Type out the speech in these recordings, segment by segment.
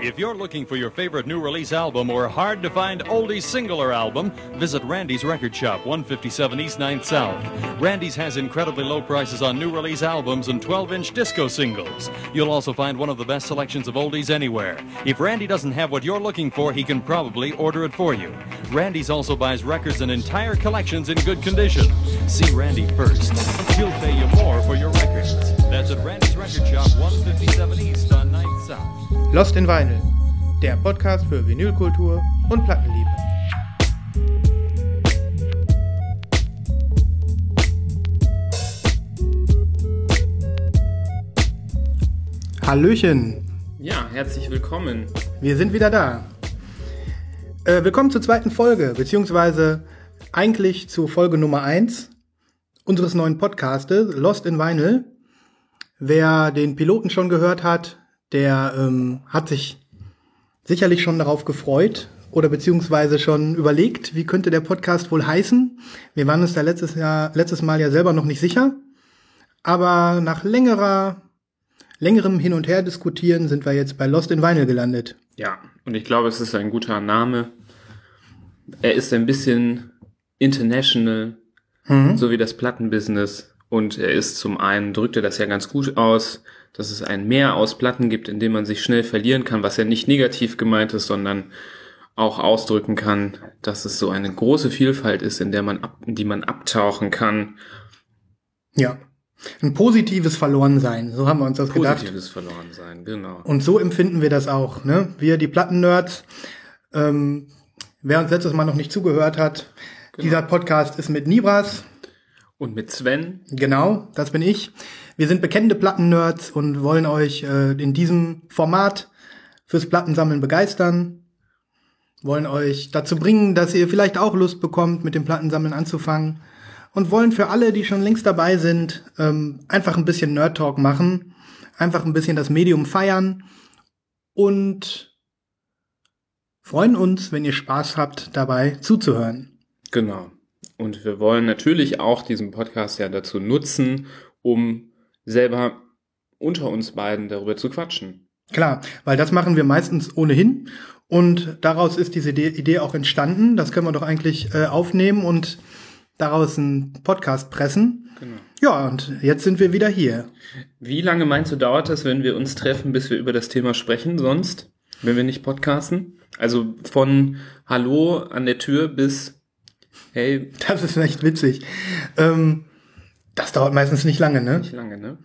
If you're looking for your favorite new release album or hard to find oldies singular album, visit Randy's Record Shop, 157 East 9th South. Randy's has incredibly low prices on new release albums and 12 inch disco singles. You'll also find one of the best selections of oldies anywhere. If Randy doesn't have what you're looking for, he can probably order it for you. Randy's also buys records and entire collections in good condition. See Randy first. He'll pay you more for your records. That's at Randy's Record Shop, 157 East on 9th South. Lost in Vinyl, der Podcast für Vinylkultur und Plattenliebe. Hallöchen, Ja, herzlich willkommen. wir sind wieder da. Äh, willkommen zur zweiten Folge, beziehungsweise eigentlich zu Folge Nummer 1 unseres neuen Podcastes, Lost in Vinyl. Wer den Piloten schon gehört hat, der ähm, hat sich sicherlich schon darauf gefreut oder beziehungsweise schon überlegt, wie könnte der Podcast wohl heißen. Wir waren uns da letztes Jahr, letztes Mal ja selber noch nicht sicher. Aber nach längerer, längerem Hin und Her diskutieren sind wir jetzt bei Lost in Vinyl gelandet. Ja, und ich glaube, es ist ein guter Name. Er ist ein bisschen international, so wie das Plattenbusiness. Und er ist zum einen, drückt er das ja ganz gut aus, dass es ein Meer aus Platten gibt, in dem man sich schnell verlieren kann, was ja nicht negativ gemeint ist, sondern auch ausdrücken kann, dass es so eine große Vielfalt ist, in der man ab, in die man abtauchen kann. Ja. Ein positives Verlorensein, so haben wir uns das gedacht. Positives verloren sein, genau. Und so empfinden wir das auch. Ne? Wir, die Platten-Nerds, ähm, wer uns letztes Mal noch nicht zugehört hat, dieser Podcast ist mit Nibras, Und mit Sven, genau, das bin ich. Wir sind bekennende Platten-Nerds und wollen euch äh, in diesem Format fürs Plattensammeln begeistern, wollen euch dazu bringen, dass ihr vielleicht auch Lust bekommt, mit dem Plattensammeln anzufangen und wollen für alle, die schon längst dabei sind, ähm, einfach ein bisschen Nerd-Talk machen, einfach ein bisschen das Medium feiern und freuen uns, wenn ihr Spaß habt, dabei zuzuhören. Genau. Und wir wollen natürlich auch diesen Podcast ja dazu nutzen, um selber unter uns beiden darüber zu quatschen. Klar, weil das machen wir meistens ohnehin und daraus ist diese Idee, auch entstanden. Das können wir doch eigentlich äh, aufnehmen und daraus einen Podcast pressen. Genau. Ja, und jetzt sind wir wieder hier. Wie lange meinst du, dauert es, wenn wir uns treffen, bis wir über das Thema sprechen, sonst, wenn wir nicht podcasten? Also von Hallo an der Tür bis Hey, Das ist echt witzig. Ähm, das dauert meistens nicht lange, ne? nicht lange, ne?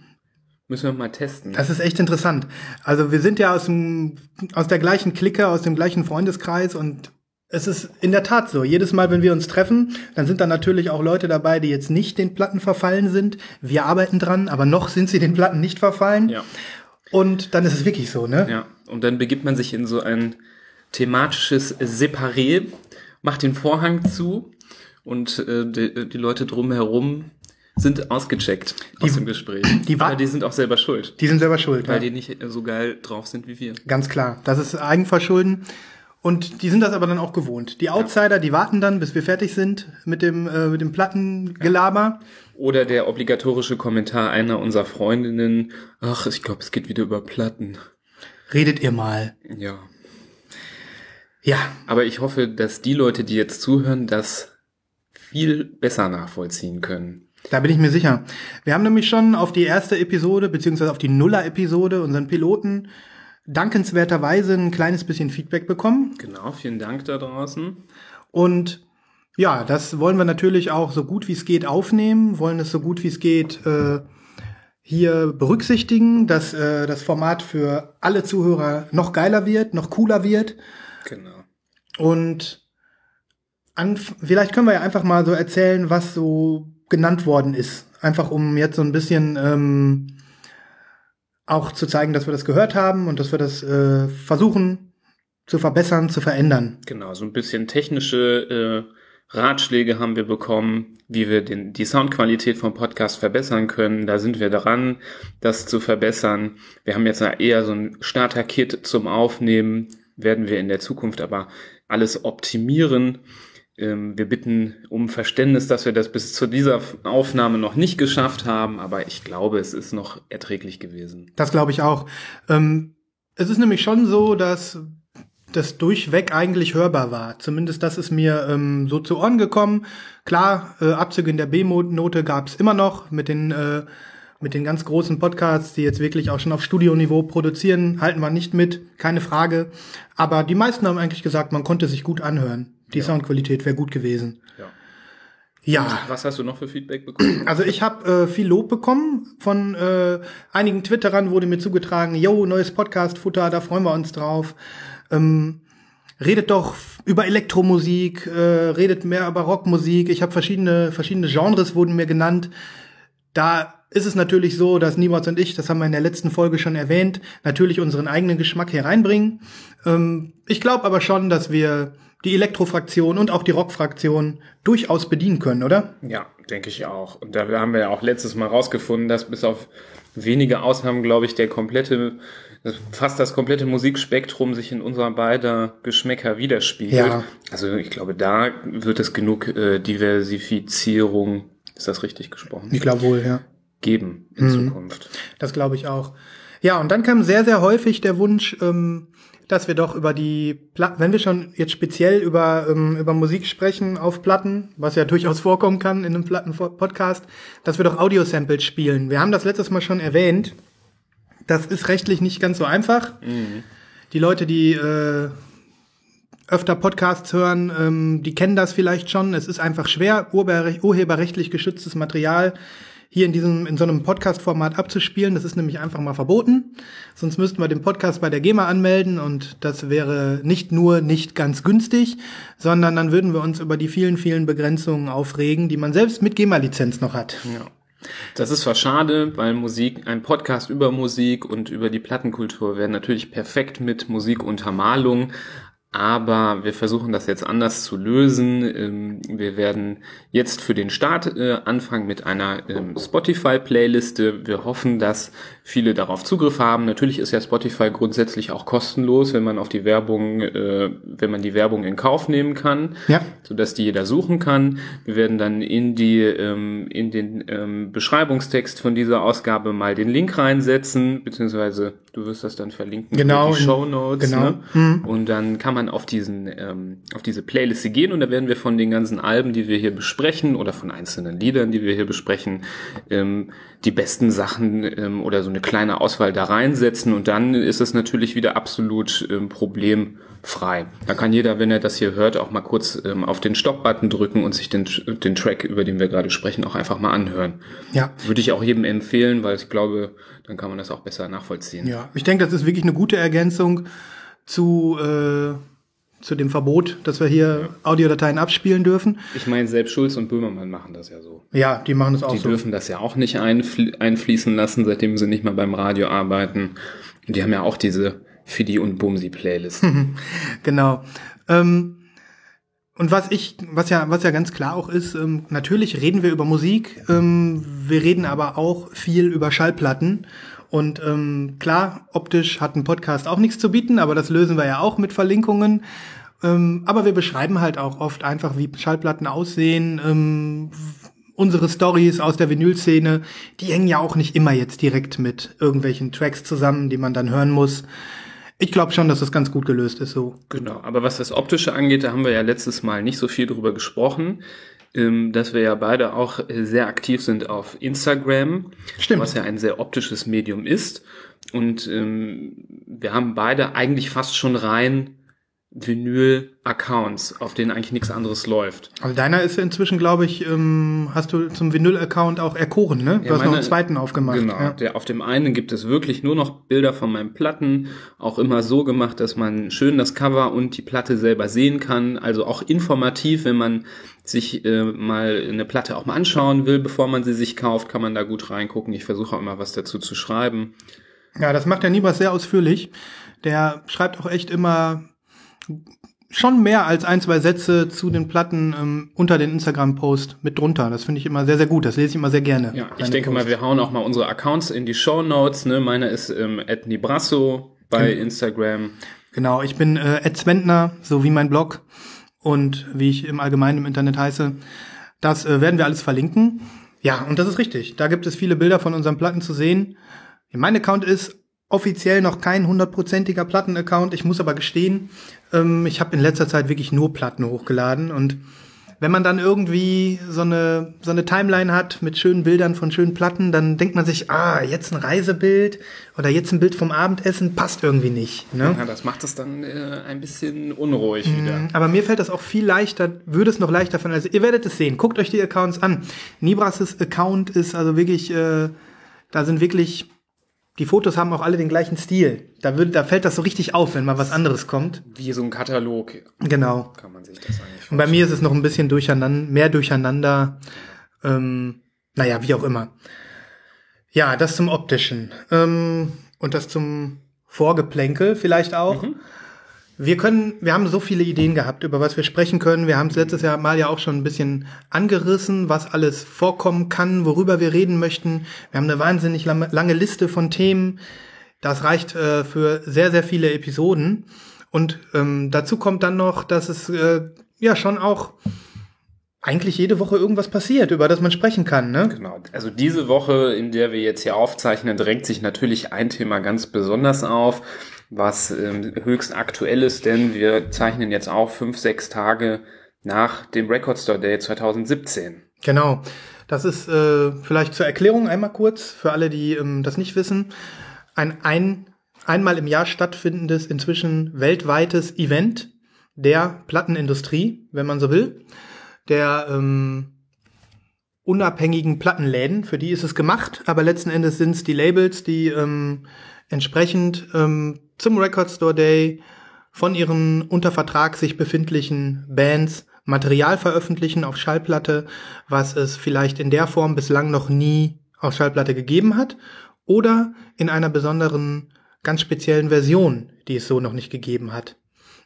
Müssen wir mal testen. Das ist echt interessant. Also wir sind ja aus, dem, aus der gleichen Clique, aus dem gleichen Freundeskreis und es ist in der Tat so. Jedes Mal, wenn wir uns treffen, dann sind da natürlich auch Leute dabei, die jetzt nicht den Platten verfallen sind. Wir arbeiten dran, aber noch sind sie den Platten nicht verfallen. ja, Und dann ist es wirklich so, ne? ja. Und dann begibt man sich in so ein thematisches Separé, macht den Vorhang zu und äh, die, die Leute drumherum sind ausgecheckt aus dem Gespräch. die Aber die sind auch selber schuld, Die sind selber schuld. weil Ja. die nicht so geil drauf sind wie wir. Ganz klar. Das ist Eigenverschulden. Und die sind das aber dann auch gewohnt. Die Outsider, die warten dann, bis wir fertig sind mit dem, äh, mit dem Plattengelaber. Oder der obligatorische Kommentar einer unserer Freundinnen, ach, ich glaube, es geht wieder über Platten. Redet ihr mal. Ja. Ja, Aber ich hoffe, dass die Leute, die jetzt zuhören, das viel besser nachvollziehen können. Da bin ich mir sicher. Wir haben nämlich schon auf die erste Episode, beziehungsweise auf die Nuller-Episode, unseren Piloten, dankenswerterweise ein kleines bisschen Feedback bekommen. Genau, vielen Dank da draußen. Und ja, das wollen wir natürlich auch so gut wie es geht aufnehmen, wollen es so gut wie es geht äh, hier berücksichtigen, dass äh, das Format für alle Zuhörer noch geiler wird, noch cooler wird. Genau. Und an, vielleicht können wir ja einfach mal so erzählen, was so genannt worden ist. Einfach um jetzt so ein bisschen ähm, auch zu zeigen, dass wir das gehört haben und dass wir das äh, versuchen zu verbessern, zu verändern. Genau, so ein bisschen technische äh, Ratschläge haben wir bekommen, wie wir den, die Soundqualität vom Podcast verbessern können. Da sind wir dran, das zu verbessern. Wir haben jetzt eher so ein Starter-Kit zum Aufnehmen, werden wir in der Zukunft aber alles optimieren. Ähm, wir bitten um Verständnis, dass wir das bis zu dieser Aufnahme noch nicht geschafft haben, aber ich glaube, es ist noch erträglich gewesen. Das glaube ich auch. Ähm, Es ist nämlich schon so, dass das durchweg eigentlich hörbar war. Zumindest das ist mir ähm, so zu Ohren gekommen. Klar, äh, Abzüge in der B-Note gab es immer noch mit den äh, mit den ganz großen Podcasts, die jetzt wirklich auch schon auf Studioniveau produzieren, halten wir nicht mit, keine Frage. Aber die meisten haben eigentlich gesagt, man konnte sich gut anhören. Die ja. Soundqualität wäre gut gewesen. Ja. Ja. Was hast du noch für Feedback bekommen? Also ich habe äh, viel Lob bekommen von äh, einigen Twitterern wurde mir zugetragen, yo, neues Podcast-Futter, da freuen wir uns drauf. Ähm, redet doch über Elektromusik, äh, redet mehr über Rockmusik. Ich habe verschiedene verschiedene Genres wurden mir genannt. Da ist es natürlich so, dass Niemals und ich, das haben wir in der letzten Folge schon erwähnt, natürlich unseren eigenen Geschmack hier reinbringen. Ähm, ich glaube aber schon, dass wir die Elektrofraktion und auch die Rockfraktion durchaus bedienen können, oder? Ja, denke ich auch. Und da haben wir ja auch letztes Mal rausgefunden, dass bis auf wenige Ausnahmen, glaube ich, der komplette, fast das komplette Musikspektrum sich in unserer beider Geschmäcker widerspiegelt. Ja. Also ich glaube, da wird es genug äh, Diversifizierung, ist das richtig gesprochen? Ich glaube wohl, ja. Geben in mhm. Zukunft. Das glaube ich auch. Ja, und dann kam sehr, sehr häufig der Wunsch, ähm, dass wir doch über die, Pla wenn wir schon jetzt speziell über, ähm, über Musik sprechen auf Platten, was ja durchaus vorkommen kann in einem Platten-Podcast, dass wir doch Audio-Samples spielen. Wir haben das letztes Mal schon erwähnt. Das ist rechtlich nicht ganz so einfach. Mhm. Die Leute, die äh, öfter Podcasts hören, ähm, die kennen das vielleicht schon. Es ist einfach schwer, urheberrechtlich geschütztes Material hier in diesem, in so einem Podcast-Format abzuspielen. Das ist nämlich einfach mal verboten. Sonst müssten wir den Podcast bei der GEMA anmelden und das wäre nicht nur nicht ganz günstig, sondern dann würden wir uns über die vielen, vielen Begrenzungen aufregen, die man selbst mit GEMA-Lizenz noch hat. Ja. Das ist zwar schade, weil Musik, ein Podcast über Musik und über die Plattenkultur wäre natürlich perfekt mit Musikuntermalung, aber wir versuchen das jetzt anders zu lösen. Ähm, wir werden jetzt für den Start äh, anfangen mit einer ähm, Spotify-Playliste. Wir hoffen, dass viele darauf Zugriff haben. Natürlich ist ja Spotify grundsätzlich auch kostenlos, wenn man auf die Werbung, äh, wenn man die Werbung in Kauf nehmen kann, ja. sodass die jeder suchen kann. Wir werden dann in die ähm, in den Beschreibungstext von dieser Ausgabe mal den Link reinsetzen, beziehungsweise du wirst das dann verlinken genau, in die Show Notes. Genau. Ne? Mhm. Und dann kann man auf diesen ähm, auf diese Playliste gehen und da werden wir von den ganzen Alben, die wir hier besprechen oder von einzelnen Liedern, die wir hier besprechen, ähm, die besten Sachen ähm, oder so eine kleine Auswahl da reinsetzen und dann ist es natürlich wieder absolut ähm, problemfrei. Da kann jeder, wenn er das hier hört, auch mal kurz ähm, auf den Stop-Button drücken und sich den, den Track, über den wir gerade sprechen, auch einfach mal anhören. Ja. Würde ich auch jedem empfehlen, weil ich glaube, dann kann man das auch besser nachvollziehen. Ja, ich denke, das ist wirklich eine gute Ergänzung zu äh zu dem Verbot, dass wir hier Audiodateien abspielen dürfen. Ich meine, selbst Schulz und Böhmermann machen das ja so. Ja, die machen das auch die so. Die dürfen das ja auch nicht einfl einfließen lassen, seitdem sie nicht mal beim Radio arbeiten. Und die haben ja auch diese Fidi und Bumsi Playlist. genau. Ähm, und was ich, was ja, was ja ganz klar auch ist, ähm, natürlich reden wir über Musik, ähm, wir reden aber auch viel über Schallplatten. Und ähm, klar, optisch hat ein Podcast auch nichts zu bieten, aber das lösen wir ja auch mit Verlinkungen. Ähm, aber wir beschreiben halt auch oft einfach, wie Schallplatten aussehen. Ähm, unsere Stories aus der Vinylszene, die hängen ja auch nicht immer jetzt direkt mit irgendwelchen Tracks zusammen, die man dann hören muss. Ich glaube schon, dass das ganz gut gelöst ist so. Genau, aber was das Optische angeht, da haben wir ja letztes Mal nicht so viel drüber gesprochen ähm, dass wir ja beide auch sehr aktiv sind auf Instagram, Stimmt. was ja ein sehr optisches Medium ist. Und ähm, wir haben beide eigentlich fast schon rein Vinyl-Accounts, auf denen eigentlich nichts anderes läuft. Also deiner ist inzwischen, glaube ich, ähm, hast du zum Vinyl-Account auch erkoren, ne? Du ja, hast meine, noch einen zweiten aufgemacht. Genau. Ja. Der, auf dem einen gibt es wirklich nur noch Bilder von meinen Platten, auch immer so gemacht, dass man schön das Cover und die Platte selber sehen kann. Also auch informativ, wenn man sich äh, mal eine Platte auch mal anschauen will, bevor man sie sich kauft, kann man da gut reingucken. Ich versuche auch immer was dazu zu schreiben. Ja, das macht der Nibas sehr ausführlich. Der schreibt auch echt immer schon mehr als ein, zwei Sätze zu den Platten ähm, unter den Instagram-Post mit drunter. Das finde ich immer sehr, sehr gut. Das lese ich immer sehr gerne. Ja, ich denke Post. mal, wir hauen auch mal unsere Accounts in die Show Notes. Ne? Meiner ist ähm, Nibrasso bei genau. Instagram. Genau, ich bin äh, Ed Zwentner, so wie mein Blog und wie ich im Allgemeinen im Internet heiße. Das äh, werden wir alles verlinken. Ja, und das ist richtig. Da gibt es viele Bilder von unseren Platten zu sehen. Mein Account ist offiziell noch kein hundertprozentiger Platten-Account. Ich muss aber gestehen, ähm, ich habe in letzter Zeit wirklich nur Platten hochgeladen und wenn man dann irgendwie so eine, so eine Timeline hat mit schönen Bildern von schönen Platten, dann denkt man sich, ah, jetzt ein Reisebild oder jetzt ein Bild vom Abendessen, passt irgendwie nicht. Ne? Ja, das macht es dann äh, ein bisschen unruhig mhm, wieder. Aber mir fällt das auch viel leichter, würde es noch leichter fallen. Also ihr werdet es sehen, guckt euch die Accounts an. Nibras' Account ist also wirklich, äh, da sind wirklich die Fotos haben auch alle den gleichen Stil. Da, wird, da fällt das so richtig auf, wenn mal was anderes kommt. Wie so ein Katalog. Genau. Kann man sich das eigentlich vorstellen. Und bei mir ist es noch ein bisschen durcheinander, mehr durcheinander. Ähm, naja, wie auch immer. Ja, das zum Optischen. Ähm, und das zum Vorgeplänkel vielleicht auch. Mhm. Wir können, wir haben so viele Ideen gehabt, über was wir sprechen können. Wir haben es letztes Jahr mal ja auch schon ein bisschen angerissen, was alles vorkommen kann, worüber wir reden möchten. Wir haben eine wahnsinnig lange Liste von Themen. Das reicht äh, für sehr, sehr viele Episoden. Und ähm, dazu kommt dann noch, dass es äh, ja schon auch eigentlich jede Woche irgendwas passiert, über das man sprechen kann, ne? Genau. Also diese Woche, in der wir jetzt hier aufzeichnen, drängt sich natürlich ein Thema ganz besonders auf was ähm, höchst aktuell ist, denn wir zeichnen jetzt auch fünf, sechs Tage nach dem Record Store Day 2017. Genau. Das ist äh, vielleicht zur Erklärung einmal kurz für alle, die ähm, das nicht wissen. Ein, ein einmal im Jahr stattfindendes, inzwischen weltweites Event der Plattenindustrie, wenn man so will, der ähm, unabhängigen Plattenläden, für die ist es gemacht, aber letzten Endes sind es die Labels, die ähm, entsprechend ähm, zum Record Store Day von ihren unter Vertrag sich befindlichen Bands Material veröffentlichen auf Schallplatte, was es vielleicht in der Form bislang noch nie auf Schallplatte gegeben hat oder in einer besonderen, ganz speziellen Version, die es so noch nicht gegeben hat.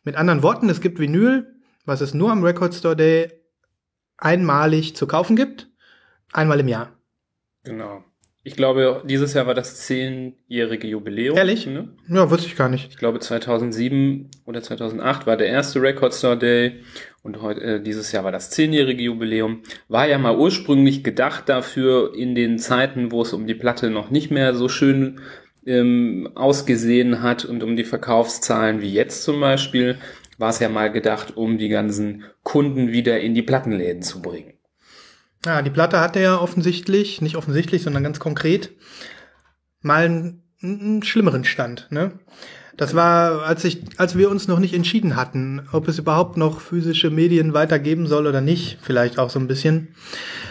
Mit anderen Worten, es gibt Vinyl, was es nur am Record Store Day einmalig zu kaufen gibt, einmal im Jahr. Genau. Ich glaube, dieses Jahr war das zehnjährige Jubiläum. Ehrlich? Ne? Ja, wusste ich gar nicht. Ich glaube, 2007 oder 2008 war der erste Record Store Day und heute, äh, dieses Jahr war das zehnjährige Jubiläum. War ja mal ursprünglich gedacht dafür in den Zeiten, wo es um die Platte noch nicht mehr so schön ähm, ausgesehen hat und um die Verkaufszahlen wie jetzt zum Beispiel, war es ja mal gedacht, um die ganzen Kunden wieder in die Plattenläden zu bringen. Ja, die Platte hatte ja offensichtlich, nicht offensichtlich, sondern ganz konkret, mal einen, einen schlimmeren Stand. Ne? Das war, als ich, als wir uns noch nicht entschieden hatten, ob es überhaupt noch physische Medien weitergeben soll oder nicht, vielleicht auch so ein bisschen.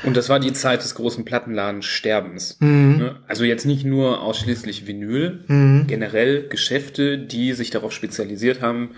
Und das war die Zeit des großen Plattenladensterbens. Mhm. Ne? Also jetzt nicht nur ausschließlich Vinyl, mhm. generell Geschäfte, die sich darauf spezialisiert haben,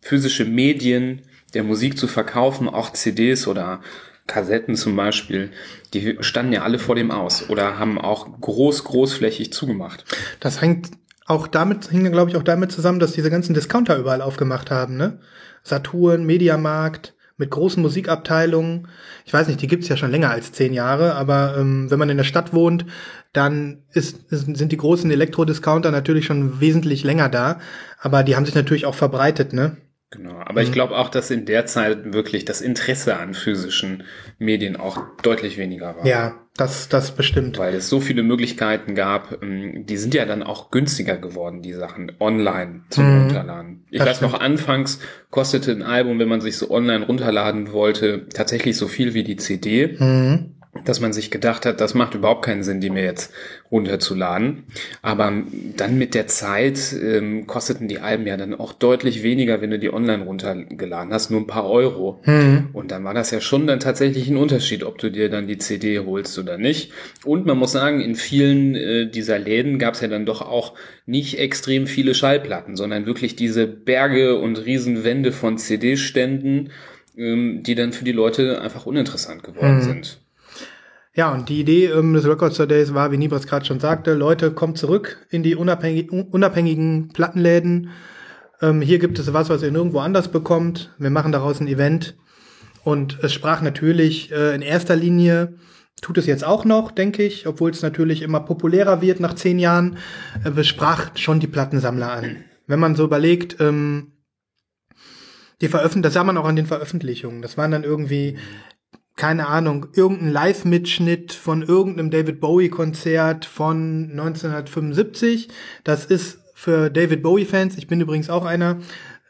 physische Medien der Musik zu verkaufen, auch CDs oder Kassetten zum Beispiel, die standen ja alle vor dem aus oder haben auch groß, großflächig zugemacht. Das hängt auch damit, hing glaube ich auch damit zusammen, dass diese ganzen Discounter überall aufgemacht haben, ne? Saturn, Mediamarkt, mit großen Musikabteilungen. Ich weiß nicht, die gibt's ja schon länger als zehn Jahre, aber ähm, wenn man in der Stadt wohnt, dann ist, ist, sind die großen Elektrodiscounter natürlich schon wesentlich länger da. Aber die haben sich natürlich auch verbreitet, ne? Genau, aber mhm. ich glaube auch, dass in der Zeit wirklich das Interesse an physischen Medien auch deutlich weniger war. Ja, das, das bestimmt. Weil es so viele Möglichkeiten gab, ähm, die sind ja dann auch günstiger geworden, die Sachen online zum mhm. Runterladen. Ich das weiß stimmt. noch, anfangs kostete ein Album, wenn man sich so online runterladen wollte, tatsächlich so viel wie die CD. Mhm dass man sich gedacht hat, das macht überhaupt keinen Sinn, die mir jetzt runterzuladen. Aber dann mit der Zeit ähm, kosteten die Alben ja dann auch deutlich weniger, wenn du die online runtergeladen hast, nur ein paar Euro. Mhm. Und dann war das ja schon dann tatsächlich ein Unterschied, ob du dir dann die CD holst oder nicht. Und man muss sagen, in vielen äh, dieser Läden gab es ja dann doch auch nicht extrem viele Schallplatten, sondern wirklich diese Berge und Riesenwände von CD-Ständen, ähm, die dann für die Leute einfach uninteressant geworden mhm. sind. Ja, und die Idee ähm, des Record Store Days war, wie Nibras gerade schon sagte, Leute, kommt zurück in die unabhängig, unabhängigen Plattenläden. Ähm, hier gibt es was, was ihr nirgendwo anders bekommt. Wir machen daraus ein Event. Und es sprach natürlich äh, in erster Linie, tut es jetzt auch noch, denke ich, obwohl es natürlich immer populärer wird nach zehn Jahren, äh, es sprach schon die Plattensammler an. Wenn man so überlegt, ähm, die Veröffentlichung, das sah man auch an den Veröffentlichungen. Das waren dann irgendwie keine Ahnung, irgendein Live-Mitschnitt von irgendeinem David Bowie-Konzert von 1975. Das ist für David Bowie-Fans, ich bin übrigens auch einer,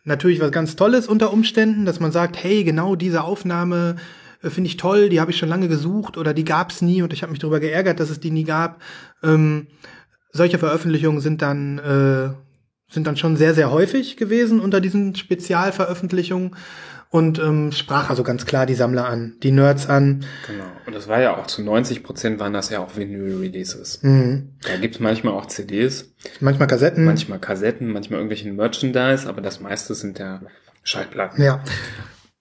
natürlich was ganz Tolles unter Umständen, dass man sagt, hey, genau diese Aufnahme äh, finde ich toll, die habe ich schon lange gesucht oder die gab's nie und ich habe mich darüber geärgert, dass es die nie gab. Ähm, solche Veröffentlichungen sind dann äh, sind dann schon sehr sehr häufig gewesen unter diesen Spezialveröffentlichungen und ähm, sprach also ganz klar die Sammler an, die Nerds an. Genau. Und das war ja auch zu 90 Prozent waren das ja auch Vinyl-Releases. Mhm. Da gibt's manchmal auch CDs. Manchmal Kassetten. Manchmal Kassetten, manchmal irgendwelchen Merchandise, aber das meiste sind ja Schallplatten. Ja.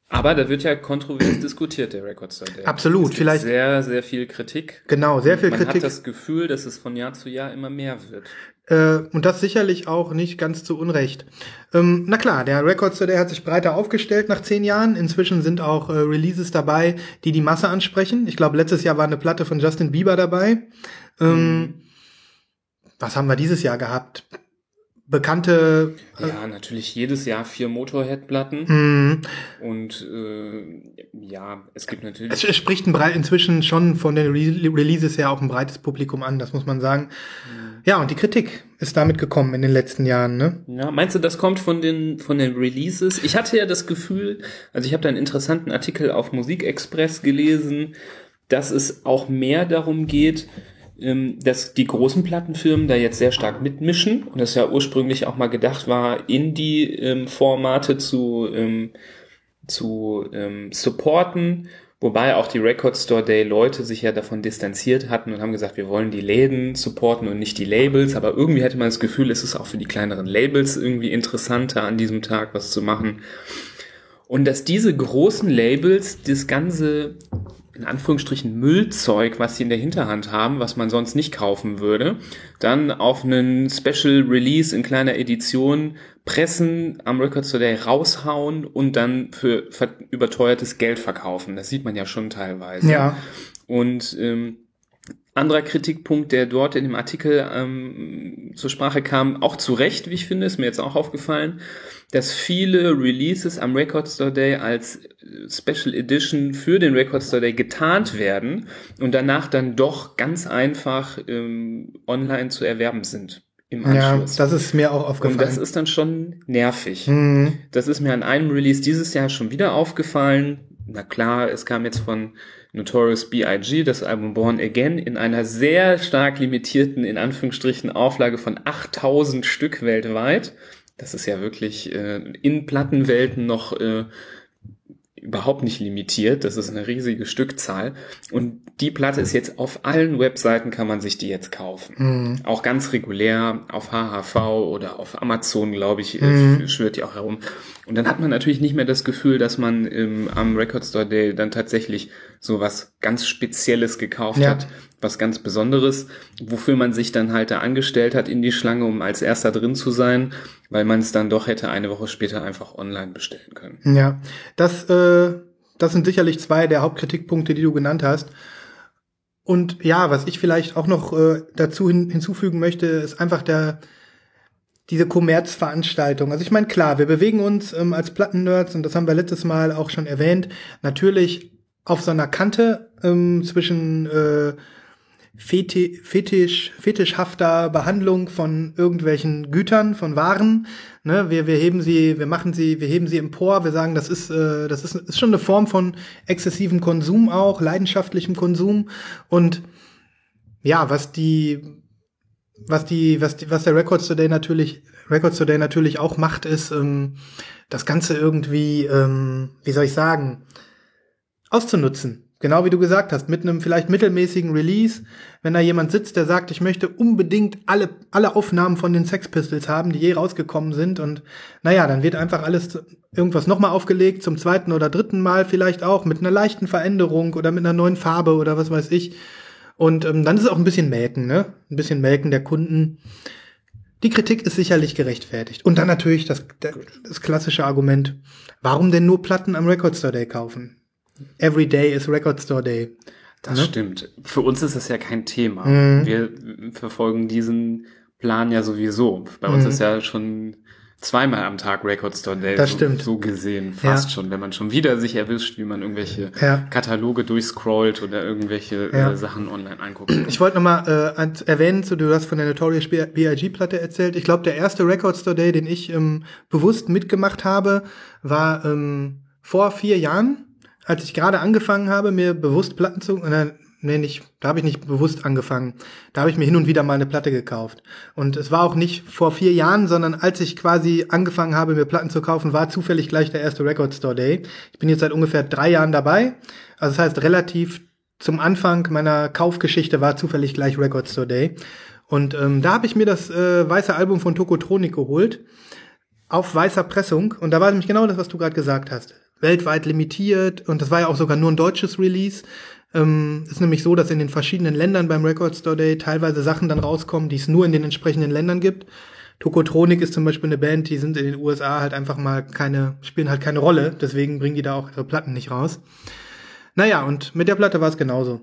Aber da wird ja kontrovers diskutiert, der Record Store Day. Absolut, es gibt vielleicht- Sehr, sehr viel Kritik. Genau, sehr viel Man Kritik. hat das Gefühl, dass es von Jahr zu Jahr immer mehr wird. Äh, und das sicherlich auch nicht ganz zu Unrecht. Ähm, na klar, der Record Store Day hat sich breiter aufgestellt nach zehn Jahren. Inzwischen sind auch äh, Releases dabei, die die Masse ansprechen. Ich glaube, letztes Jahr war eine Platte von Justin Bieber dabei. Ähm, Was haben wir dieses Jahr gehabt? Bekannte. Ja, natürlich jedes Jahr vier Motorhead-Platten. Mh, Und äh, ja, es gibt natürlich. es, spricht ein breit, inzwischen schon von den Re Releases her auch ein breites Publikum an, das muss man sagen. Ja, und die Kritik ist damit gekommen in den letzten Jahren. Ne? Ja, meinst du, das kommt von den von den Releases? Ich hatte ja das Gefühl, also ich habe da einen interessanten Artikel auf Musikexpress gelesen, dass es auch mehr darum geht, ähm, dass die großen Plattenfirmen da jetzt sehr stark mitmischen und das ja ursprünglich auch mal gedacht war, Indie-Formate zu ähm, zu ähm, supporten, wobei auch die Record Store Day Leute sich ja davon distanziert hatten und haben gesagt, wir wollen die Läden supporten und nicht die Labels, aber irgendwie hatte man das Gefühl, es ist auch für die kleineren Labels irgendwie interessanter an diesem Tag was zu machen. Und dass diese großen Labels das ganze in Anführungsstrichen Müllzeug, was sie in der Hinterhand haben, was man sonst nicht kaufen würde, dann auf einen Special Release in kleiner Edition pressen, am Record Store Day raushauen und dann für überteuertes Geld verkaufen. Das sieht man ja schon teilweise. Ja. Und ähm, anderer Kritikpunkt, der dort in dem Artikel ähm, zur Sprache kam, auch zu Recht, wie ich finde, ist mir jetzt auch aufgefallen, dass viele Releases am Record Store Day als äh, Special Edition für den Record Store Day getarnt werden und danach dann doch ganz einfach ähm, online zu erwerben sind im Ja, Anschluss. das ist mir auch und aufgefallen. das ist dann schon nervig. Mhm. Das ist mir an einem Release dieses Jahr schon wieder aufgefallen. Na klar, es kam jetzt von Notorious B.I.G. das Album Born Again in einer sehr stark limitierten, in Anführungsstrichen, Auflage von 8000 Stück weltweit. Das ist ja wirklich äh, in Plattenwelten noch äh, überhaupt nicht limitiert. Das ist eine riesige Stückzahl. Und die Platte ist jetzt auf allen Webseiten kann man sich die jetzt kaufen. Mhm. Auch ganz regulär auf HHV oder auf Amazon, glaube ich, Mhm. äh, schwört die auch herum. Und dann hat man natürlich nicht mehr das Gefühl, dass man ähm, am Record Store Day dann tatsächlich so was ganz Spezielles gekauft Ja. hat, was ganz Besonderes, wofür man sich dann halt da angestellt hat in die Schlange, um als erster drin zu sein, weil man es dann doch hätte eine Woche später einfach online bestellen können. Ja, das, äh, das sind sicherlich zwei der Hauptkritikpunkte, die du genannt hast. Und ja, was ich vielleicht auch noch äh, dazu hin, hinzufügen möchte, ist einfach der diese Kommerzveranstaltung. Also ich meine, klar, wir bewegen uns ähm, als Plattennerds, und das haben wir letztes Mal auch schon erwähnt, natürlich auf so einer Kante ähm, zwischen äh, Feti fetisch, fetischhafter Behandlung von irgendwelchen Gütern, von Waren. Ne, wir, wir heben sie, wir machen sie, wir heben sie empor, wir sagen, das ist, äh, das ist, ist schon eine Form von exzessivem Konsum auch, leidenschaftlichem Konsum. Und ja, was die, was die, was die, was der Records Today natürlich, Records Today natürlich auch macht, ist, ähm, das Ganze irgendwie, ähm, wie soll ich sagen, auszunutzen. Genau wie du gesagt hast, mit einem vielleicht mittelmäßigen Release, wenn da jemand sitzt, der sagt, ich möchte unbedingt alle, alle Aufnahmen von den Sex Pistols haben, die je rausgekommen sind und naja, dann wird einfach alles irgendwas nochmal aufgelegt, zum zweiten oder dritten Mal vielleicht auch, mit einer leichten Veränderung oder mit einer neuen Farbe oder was weiß ich. Und ähm, dann ist es auch ein bisschen melken, ne? Ein bisschen melken der Kunden. Die Kritik ist sicherlich gerechtfertigt. Und dann natürlich das, das klassische Argument, warum denn nur Platten am Record Store Day kaufen? Every day is Record Store Day. Das Ne? stimmt. Für uns ist das ja kein Thema. Mhm. Wir verfolgen diesen Plan ja sowieso. Bei uns Mhm. ist ja schon zweimal am Tag Record Store Day. Das so, stimmt. So gesehen, fast Ja. schon, wenn man schon wieder sich erwischt, wie man irgendwelche Ja. Kataloge durchscrollt oder irgendwelche Ja. äh, Sachen online anguckt. Ich wollte nochmal äh, erwähnen, so, du hast von der Notorious B.I.G.-Platte erzählt. Ich glaube, der erste Record Store Day, den ich ähm, bewusst mitgemacht habe, war ähm, vor vier Jahren, als ich gerade angefangen habe, mir bewusst Platten zu... Äh, nee, nicht, da habe ich nicht bewusst angefangen. Da habe ich mir hin und wieder mal eine Platte gekauft. Und es war auch nicht vor vier Jahren, sondern als ich quasi angefangen habe, mir Platten zu kaufen, war zufällig gleich der erste Record Store Day. Ich bin jetzt seit ungefähr drei Jahren dabei. Also das heißt, relativ zum Anfang meiner Kaufgeschichte war zufällig gleich Record Store Day. Und ähm, da habe ich mir das äh, weiße Album von Tokotronik geholt. Auf weißer Pressung. Und da war nämlich genau das, was du gerade gesagt hast. Weltweit limitiert. Und das war ja auch sogar nur ein deutsches Release. Ähm, ist nämlich so, dass in den verschiedenen Ländern beim Record Store Day teilweise Sachen dann rauskommen, die es nur in den entsprechenden Ländern gibt. Tokotronik ist zum Beispiel eine Band, die sind in den USA halt einfach mal keine, spielen halt keine Rolle. Deswegen bringen die da auch ihre Platten nicht raus. Naja, und mit der Platte war es genauso.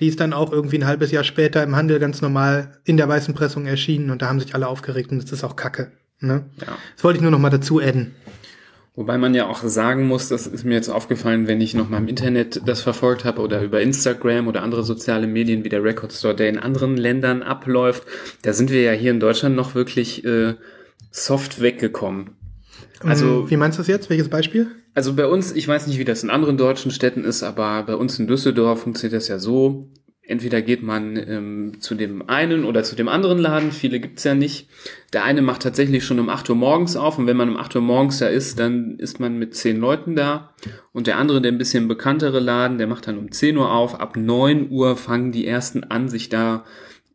Die ist dann auch irgendwie ein halbes Jahr später im Handel ganz normal in der weißen Pressung erschienen und da haben sich alle aufgeregt und das ist auch Kacke. Ne? Ja. Das wollte ich nur noch mal dazu adden. Wobei man ja auch sagen muss, das ist mir jetzt aufgefallen, wenn ich noch mal im Internet das verfolgt habe oder über Instagram oder andere soziale Medien wie der Record Store, der in anderen Ländern abläuft, da sind wir ja hier in Deutschland noch wirklich äh, soft weggekommen. Also Wie meinst du das jetzt? Welches Beispiel? Also bei uns, ich weiß nicht, wie das in anderen deutschen Städten ist, aber bei uns in Düsseldorf funktioniert das ja so. Entweder geht man ähm, zu dem einen oder zu dem anderen Laden, viele gibt's ja nicht. Der eine macht tatsächlich schon um 8 Uhr morgens auf und wenn man um 8 Uhr morgens da ist, dann ist man mit 10 Leuten da. Und der andere, der ein bisschen bekanntere Laden, der macht dann um 10 Uhr auf. Ab 9 Uhr fangen die ersten an, sich da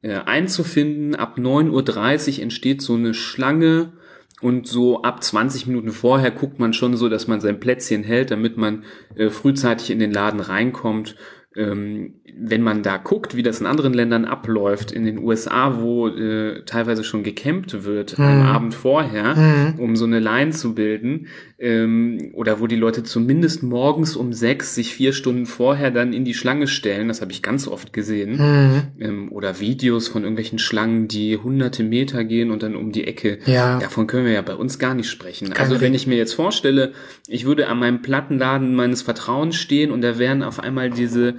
äh, einzufinden. Ab 9.30 Uhr entsteht so eine Schlange und so ab 20 Minuten vorher guckt man schon so, dass man sein Plätzchen hält, damit man äh, frühzeitig in den Laden reinkommt. Ähm, wenn man da guckt, wie das in anderen Ländern abläuft, in den USA, wo äh, teilweise schon gecampt wird am Abend vorher, um so eine Line zu bilden, ähm, oder wo die Leute zumindest morgens um sechs sich vier Stunden vorher dann in die Schlange stellen, das habe ich ganz oft gesehen, ähm, oder Videos von irgendwelchen Schlangen, die hunderte Meter gehen und dann um die Ecke. Ja. Davon können wir ja bei uns gar nicht sprechen. Kein also wenn ich mir jetzt vorstelle, ich würde an meinem Plattenladen meines Vertrauens stehen und da wären auf einmal diese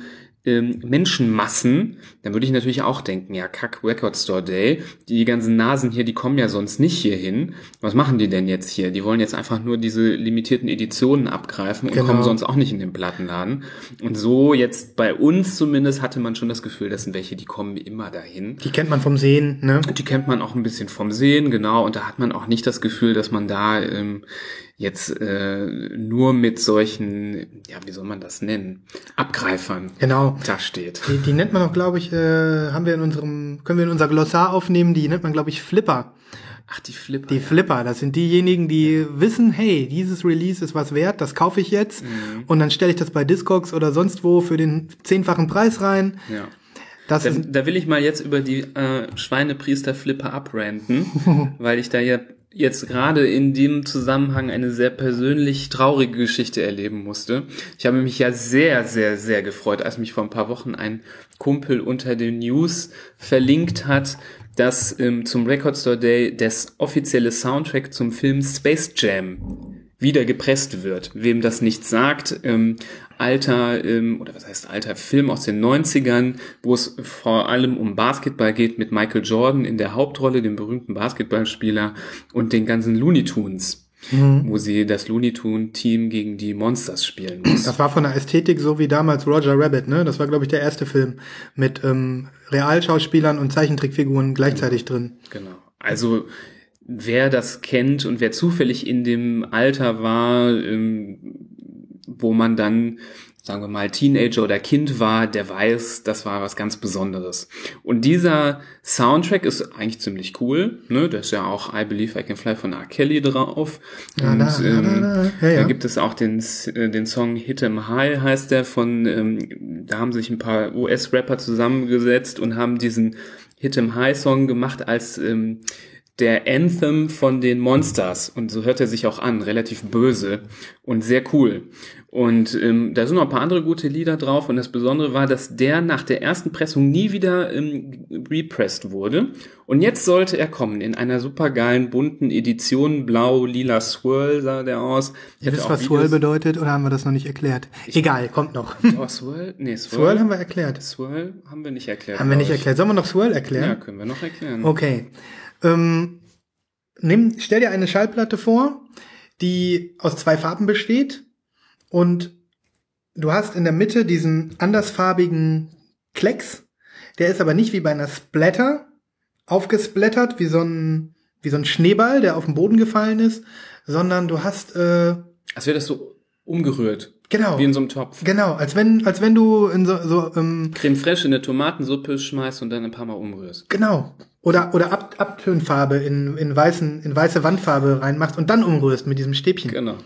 ähm, Menschenmassen, dann würde ich natürlich auch denken, ja, kack, Record Store Day, die ganzen Nasen hier, die kommen ja sonst nicht hier hin. Was machen die denn jetzt hier? Die wollen jetzt einfach nur diese limitierten Editionen abgreifen und Genau. kommen sonst auch nicht in den Plattenladen. Und so jetzt bei uns zumindest hatte man schon das Gefühl, das sind welche, die kommen immer dahin. Die kennt man vom Sehen, ne? Die kennt man auch ein bisschen vom Sehen, genau. Und da hat man auch nicht das Gefühl, dass man da ähm, jetzt äh, nur mit solchen, ja, wie soll man das nennen, Abgreifern Genau. da steht. Die, die nennt man auch, glaube ich, äh, haben wir in unserem, können wir in unser Glossar aufnehmen, die nennt man, glaube ich, Flipper. Ach, die Flipper. Die Flipper, das sind diejenigen, die wissen, hey, dieses Release ist was wert, das kaufe ich jetzt Mhm. und dann stelle ich das bei Discogs oder sonst wo für den zehnfachen Preis rein. ja. Da, da will ich mal jetzt über die äh, Schweinepriester-Flipper abranten, weil ich da ja jetzt gerade in dem Zusammenhang eine sehr persönlich traurige Geschichte erleben musste. Ich habe mich ja sehr, sehr, sehr gefreut, als mich vor ein paar Wochen ein Kumpel unter den News verlinkt hat, dass ähm, zum Record Store Day das offizielle Soundtrack zum Film Space Jam wieder gepresst wird. Wem das nicht sagt, ähm, alter, ähm, oder was heißt alter Film aus den 90ern, wo es vor allem um Basketball geht mit Michael Jordan in der Hauptrolle, dem berühmten Basketballspieler und den ganzen Looney Tunes, wo sie das Looney Tune Team gegen die Monsters spielen muss. das war von der Ästhetik so wie damals Roger Rabbit, ne? Das war, glaube ich, der erste Film mit ähm, Realschauspielern und Zeichentrickfiguren gleichzeitig drin. Genau. Also wer das kennt und wer zufällig in dem Alter war, ähm, wo man dann, sagen wir mal, Teenager oder Kind war, der weiß, das war was ganz Besonderes. Und dieser Soundtrack ist eigentlich ziemlich cool. Ne? Da ist ja auch I Believe I Can Fly von R. Kelly drauf. Und ähm. Ja, ja. da gibt es auch den, äh, den Song Hit 'em High, heißt der, von, ähm, da haben sich ein paar US-Rapper zusammengesetzt und haben diesen Hit 'em High Song gemacht als ähm, der Anthem von den Monsters. Und so hört er sich auch an, relativ böse und sehr cool. Und ähm, da sind noch ein paar andere gute Lieder drauf. Und das Besondere war, dass der nach der ersten Pressung nie wieder ähm, repressed wurde. Und jetzt sollte er kommen in einer supergeilen, bunten Edition. Blau, lila Swirl sah der aus. Ihr wisst, was Swirl bedeutet oder haben wir das noch nicht erklärt? Egal, kommt noch. Oh, Swirl? Nee, Swirl. Swirl haben wir erklärt. Swirl haben wir nicht erklärt. Haben wir nicht erklärt. Sollen wir noch Swirl erklären? Ja, können wir noch erklären. Okay. Ähm, nimm, stell dir eine Schallplatte vor, die aus zwei Farben besteht und du hast in der Mitte diesen andersfarbigen Klecks. Der ist aber nicht wie bei einer Splatter aufgesplattert, wie so ein, wie so ein Schneeball, der auf den Boden gefallen ist, sondern du hast, äh, Als wäre das so umgerührt. genau, Wie in so einem Topf. genau, als wenn, als wenn du in so, so ähm, Creme fraiche in eine Tomatensuppe schmeißt und dann ein paar Mal umrührst. Genau. Oder, oder Ab Abtönfarbe in, in, weißen, in weiße Wandfarbe reinmachst und dann umrührst mit diesem Stäbchen. Genau.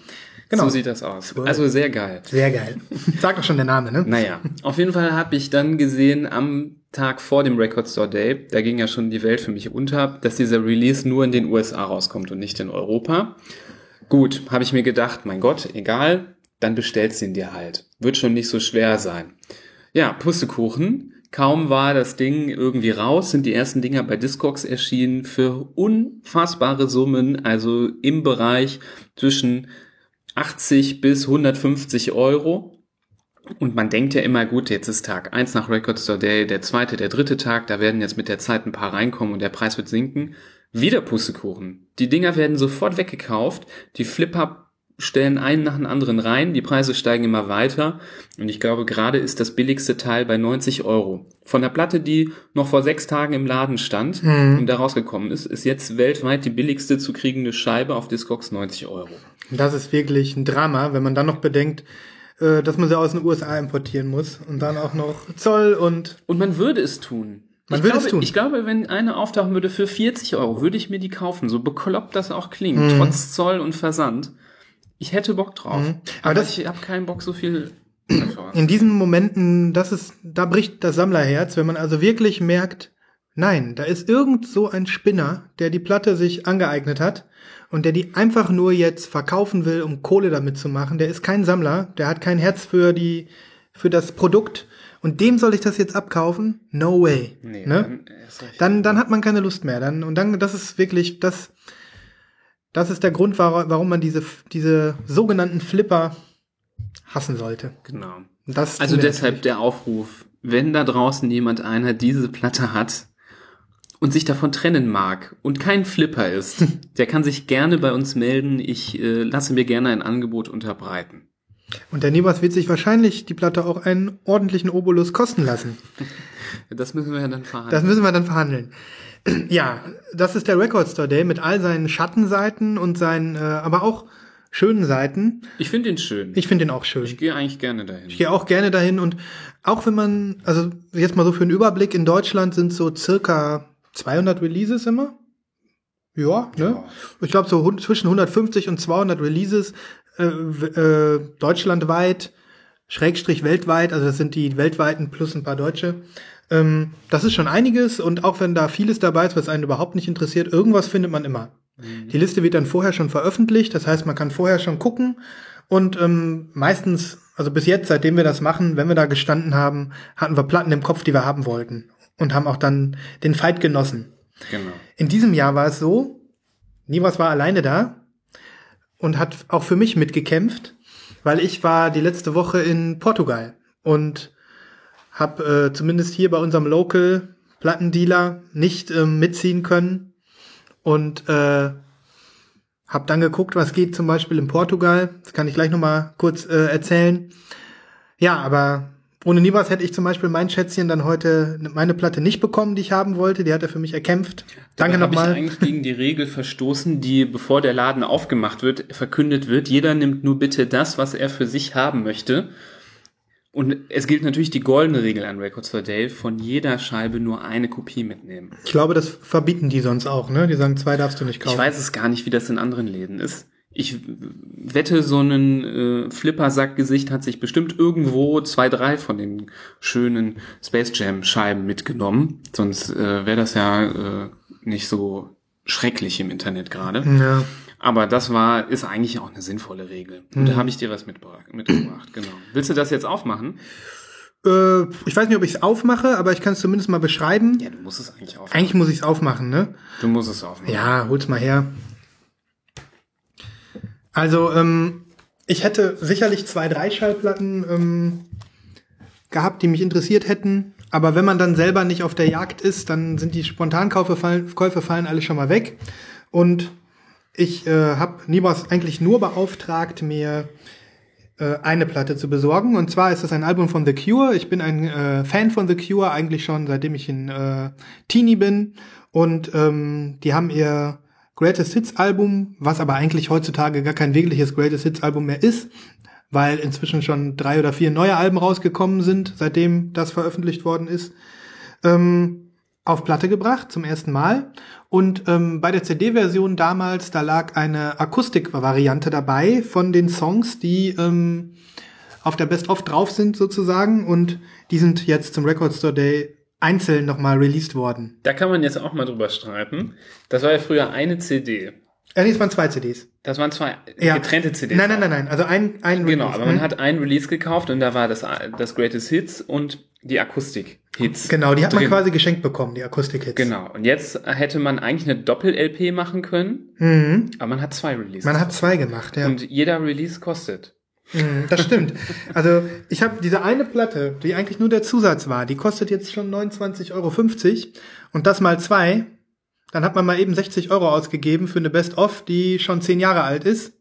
Genau. So sieht das aus. Also sehr geil. Sehr geil. Sagt doch schon der Name, ne? Naja, auf jeden Fall habe ich dann gesehen am Tag vor dem Record Store Day, da ging ja schon die Welt für mich unter, dass dieser Release nur in den USA rauskommt und nicht in Europa. Gut, habe ich mir gedacht, mein Gott, egal, dann bestellst du ihn dir halt. Wird schon nicht so schwer sein. Ja, Pustekuchen. Kaum war das Ding irgendwie raus, sind die ersten Dinger bei Discogs erschienen für unfassbare Summen, also im Bereich zwischen 80 bis 150 Euro. Und man denkt ja immer, gut, jetzt ist Tag eins nach Record Store Day, der zweite, der dritte Tag, da werden jetzt mit der Zeit ein paar reinkommen und der Preis wird sinken. Wieder Pustekuchen. Die Dinger werden sofort weggekauft, die Flipper stellen einen nach dem anderen rein, die Preise steigen immer weiter und ich glaube, gerade ist das billigste Teil bei 90 Euro. Von der Platte, die noch vor sechs Tagen im Laden stand und da rausgekommen ist, ist jetzt weltweit die billigste zu kriegende Scheibe auf Discogs 90 Euro. Das ist wirklich ein Drama, wenn man dann noch bedenkt, äh, dass man sie aus den USA importieren muss und dann auch noch Zoll und Und man würde es tun. Man ich würde glaube, es tun. Ich glaube, wenn eine auftauchen würde für 40 Euro, würde ich mir die kaufen. So bekloppt das auch klingt, Mhm. trotz Zoll und Versand. Ich hätte Bock drauf. Aber Aber, das- ich habe keinen Bock, so viel in diesen Momenten, das ist, da bricht das Sammlerherz, wenn man also wirklich merkt, nein, da ist irgend so ein Spinner, der die Platte sich angeeignet hat und der die einfach nur jetzt verkaufen will, um Kohle damit zu machen. Der ist kein Sammler, der hat kein Herz für die, für das Produkt und dem soll ich das jetzt abkaufen? No way. Nee, ne? dann dann, dann hat man keine Lust mehr. Dann, und dann, das ist wirklich, das, das ist der Grund, warum man diese, diese sogenannten Flipper hassen sollte. Genau. Das Also deshalb der Aufruf, wenn da draußen jemand einer diese Platte hat und sich davon trennen mag und kein Flipper ist, der kann sich gerne bei uns melden. Ich äh, lasse mir gerne ein Angebot unterbreiten. Und der Nibas wird sich wahrscheinlich die Platte auch einen ordentlichen Obolus kosten lassen. Das müssen wir ja dann Das verhandeln. müssen wir dann verhandeln. Ja, das ist der Record Store Day mit all seinen Schattenseiten und seinen, äh, aber auch schönen Seiten. Ich finde ihn schön. Ich finde den auch schön. Ich gehe eigentlich gerne dahin. Ich gehe auch gerne dahin und auch wenn man, also jetzt mal so für einen Überblick, in Deutschland sind so circa 200 Releases immer. Ja, ne? Ja. Ich glaube so zwischen 150 und 200 Releases äh, äh, deutschlandweit, Schrägstrich weltweit, also das sind die weltweiten plus ein paar Deutsche. Ähm, das ist schon einiges und auch wenn da vieles dabei ist, was einen überhaupt nicht interessiert, irgendwas findet man immer. Die Liste wird dann vorher schon veröffentlicht, das heißt, man kann vorher schon gucken und ähm, meistens, also bis jetzt, seitdem wir das machen, wenn wir da gestanden haben, hatten wir Platten im Kopf, die wir haben wollten und haben auch dann den Fight genossen. Genau. In diesem Jahr war es so, Nivas war alleine da und hat auch für mich mitgekämpft, weil ich war die letzte Woche in Portugal und habe äh, zumindest hier bei unserem Local Plattendealer nicht ähm, mitziehen können und äh, habe dann geguckt, was geht zum Beispiel in Portugal. Das kann ich gleich noch mal kurz äh, erzählen. Ja, aber ohne Nibas hätte ich zum Beispiel mein Schätzchen dann heute meine Platte nicht bekommen, die ich haben wollte. Die hat er für mich erkämpft. Danke Da habe ich nochmal. eigentlich gegen die Regel verstoßen, die, bevor der Laden aufgemacht wird, verkündet wird. Jeder nimmt nur bitte das, was er für sich haben möchte. Und es gilt natürlich die goldene Regel an Records for Day, von jeder Scheibe nur eine Kopie mitnehmen. Ich glaube, das verbieten die sonst auch, ne? Die sagen, zwei darfst du nicht kaufen. Ich weiß es gar nicht, wie das in anderen Läden ist. Ich wette, so ein äh, Flippersackgesicht hat sich bestimmt irgendwo zwei, drei von den schönen Space Jam Scheiben mitgenommen. Sonst äh, wäre das ja äh, nicht so schrecklich im Internet gerade. Ja. Aber das war, ist eigentlich auch eine sinnvolle Regel. Und da habe ich dir was mitgebracht, mitgebracht, genau. Willst du das jetzt aufmachen? Äh, ich weiß nicht, ob ich es aufmache, aber ich kann es zumindest mal beschreiben. Ja, du musst es eigentlich aufmachen. Eigentlich muss ich es aufmachen, ne? Du musst es aufmachen. Ja, hol's mal her. Also, ähm, ich hätte sicherlich zwei, drei Schallplatten ähm, gehabt, die mich interessiert hätten. Aber wenn man dann selber nicht auf der Jagd ist, dann sind die Spontankäufe fallen, Käufe fallen alle schon mal weg. Und ich äh, habe Nibos eigentlich nur beauftragt, mir äh, eine Platte zu besorgen. Und zwar ist das ein Album von The Cure. Ich bin ein äh, Fan von The Cure, eigentlich schon seitdem ich ein äh, Teenie bin. Und ähm, die haben ihr Greatest Hits Album, was aber eigentlich heutzutage gar kein wirkliches Greatest Hits Album mehr ist, weil inzwischen schon drei oder vier neue Alben rausgekommen sind, seitdem das veröffentlicht worden ist, ähm, auf Platte gebracht zum ersten Mal. Und ähm, bei der CD-Version damals, da lag eine Akustikvariante dabei von den Songs, die ähm, auf der Best-of drauf sind sozusagen. Und die sind jetzt zum Record Store Day einzeln nochmal released worden. Da kann man jetzt auch mal drüber streiten. Das war ja früher eine CD. Äh, nee, es waren zwei CDs. Das waren zwei Ja. getrennte CDs. Nein, nein, nein, nein. Also ein, ein Genau, Release, aber man hm? hat ein Release gekauft und da war das, das Greatest Hits und die Akustik-Hits. Genau, die hat man drin. quasi geschenkt bekommen, die Akustik-Hits. Genau. Und jetzt hätte man eigentlich eine Doppel-LP machen können, Mhm. aber man hat zwei Releases. Man hat zwei gemacht, ja. Und jeder Release kostet. Mhm, das stimmt. Also ich habe diese eine Platte, die eigentlich nur der Zusatz war, die kostet jetzt schon 29,50 Euro. Und das mal zwei, dann hat man mal eben 60 Euro ausgegeben für eine Best-of, die schon zehn Jahre alt ist.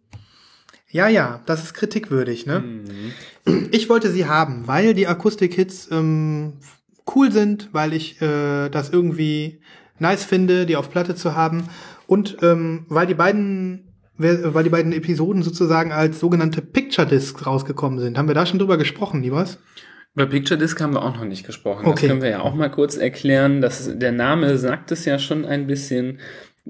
Ja, ja, das ist kritikwürdig, ne? Ich wollte sie haben, weil die Akustik-Hits ähm, cool sind, weil ich äh, das irgendwie nice finde, die auf Platte zu haben und ähm, weil die beiden weil die beiden Episoden sozusagen als sogenannte Picture Discs rausgekommen sind. Haben wir da schon drüber gesprochen, Liebers? Über Picture Disc haben wir auch noch nicht gesprochen. Okay. Das können wir ja auch mal kurz erklären. Das, der Name sagt es ja schon ein bisschen.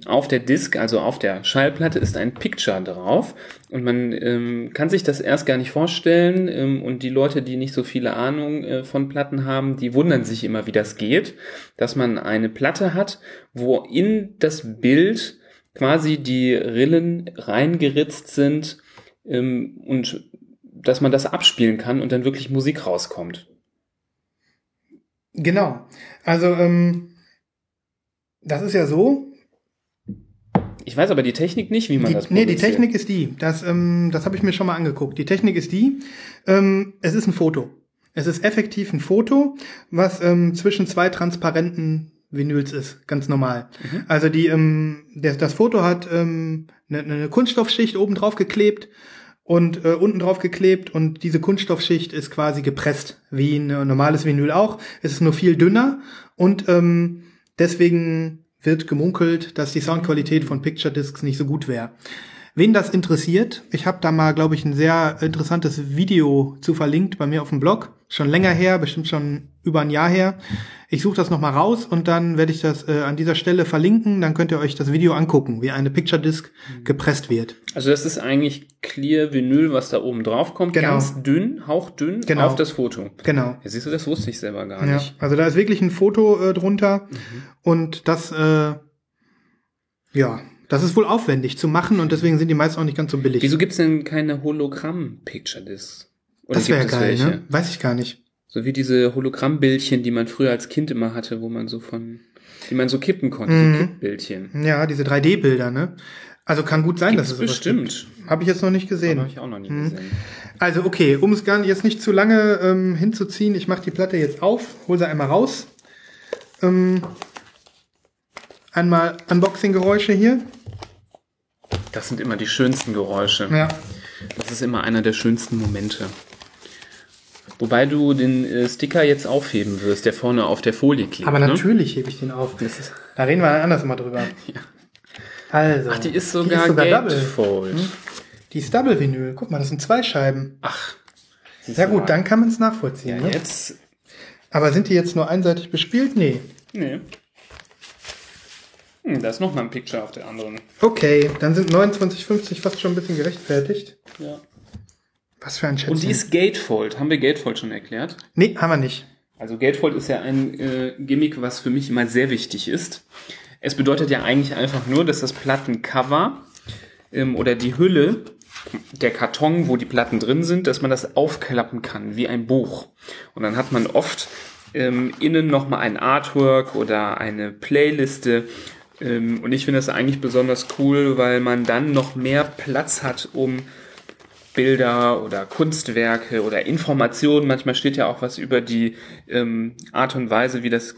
Auf der Disc, also auf der Schallplatte, ist ein Picture drauf. Und man ähm, kann sich das erst gar nicht vorstellen. Ähm, und die Leute, die nicht so viele Ahnung äh, von Platten haben, die wundern sich immer, wie das geht. Dass man eine Platte hat, wo in das Bild quasi die Rillen reingeritzt sind ähm, und dass man das abspielen kann und dann wirklich Musik rauskommt. Genau. Also ähm, das ist ja so. Ich weiß aber die Technik nicht, wie man Die, das nee, die produziert. Technik ist die. Das, ähm, das habe ich mir schon mal angeguckt. Die Technik ist die. Ähm, es ist ein Foto. Es ist effektiv ein Foto, was ähm, zwischen zwei transparenten Vinyls ist, ganz normal. Mhm. Also die, ähm, der, das Foto hat ähm, eine, eine Kunststoffschicht oben drauf geklebt und äh, unten drauf geklebt und diese Kunststoffschicht ist quasi gepresst, wie ein normales Vinyl auch. Es ist nur viel dünner und ähm, deswegen wird gemunkelt, dass die Soundqualität von Picture Discs nicht so gut wäre. Wen das interessiert, ich habe da mal, glaube ich, ein sehr interessantes Video zu verlinkt bei mir auf dem Blog. Schon länger her, bestimmt schon über ein Jahr her. Ich suche das nochmal raus und dann werde ich das äh, an dieser Stelle verlinken. Dann könnt ihr euch das Video angucken, wie eine Picture Disc gepresst wird. Also das ist eigentlich Clear Vinyl, was da oben drauf kommt. Genau. Ganz dünn, hauchdünn Genau. auf das Foto. Genau. Ja, siehst du, das wusste ich selber gar Ja, nicht. also da ist wirklich ein Foto äh, drunter Mhm. und das, äh, ja, das ist wohl aufwendig zu machen und deswegen sind die meisten auch nicht ganz so billig. Wieso gibt's denn keine Hologramm-Picture-Discs? Oder das wäre geil, welche? ne? Weiß ich gar nicht. So wie diese Hologrammbildchen, die man früher als Kind immer hatte, wo man so von, die man so kippen konnte, Mhm. so Kippbildchen. Ja, diese 3D-Bilder, ne? Also kann gut sein, Gibt's dass es bestimmt. Habe ich jetzt noch nicht gesehen. habe ich auch noch nie Mhm. gesehen. Also okay, um es gar nicht, jetzt nicht zu lange ähm, hinzuziehen, ich mache die Platte jetzt auf, hol sie einmal raus. Ähm, einmal Unboxing-Geräusche hier. Das sind immer die schönsten Geräusche. Ja. Das ist immer einer der schönsten Momente. Wobei du den äh, Sticker jetzt aufheben wirst, der vorne auf der Folie klebt. Aber ne? natürlich hebe ich den auf. Ist, Da reden wir anders mal drüber. Ja. Also. ach, die ist sogar, double. gatefold. Die ist Double Vinyl. Guck mal, das sind zwei Scheiben. Ach. Ja gut, dann kann man es nachvollziehen. Ja, ne? jetzt. Aber sind die jetzt nur einseitig bespielt? Nee. Nee. Hm, da ist noch mal ein Picture auf der anderen. Okay, dann sind 29,50 fast schon ein bisschen gerechtfertigt. Ja. Was für ein Schätzchen. Und die ist Gatefold. Haben wir Gatefold schon erklärt? Nee, haben wir nicht. Also Gatefold ist ja ein äh, Gimmick, was für mich immer sehr wichtig ist. Es bedeutet ja eigentlich einfach nur, dass das Plattencover ähm, oder die Hülle, der Karton, wo die Platten drin sind, dass man das aufklappen kann, wie ein Buch. Und dann hat man oft ähm, innen nochmal ein Artwork oder eine Playliste. Ähm, und ich finde das eigentlich besonders cool, weil man dann noch mehr Platz hat, um Bilder oder Kunstwerke oder Informationen. Manchmal steht ja auch was über die ähm, Art und Weise, wie das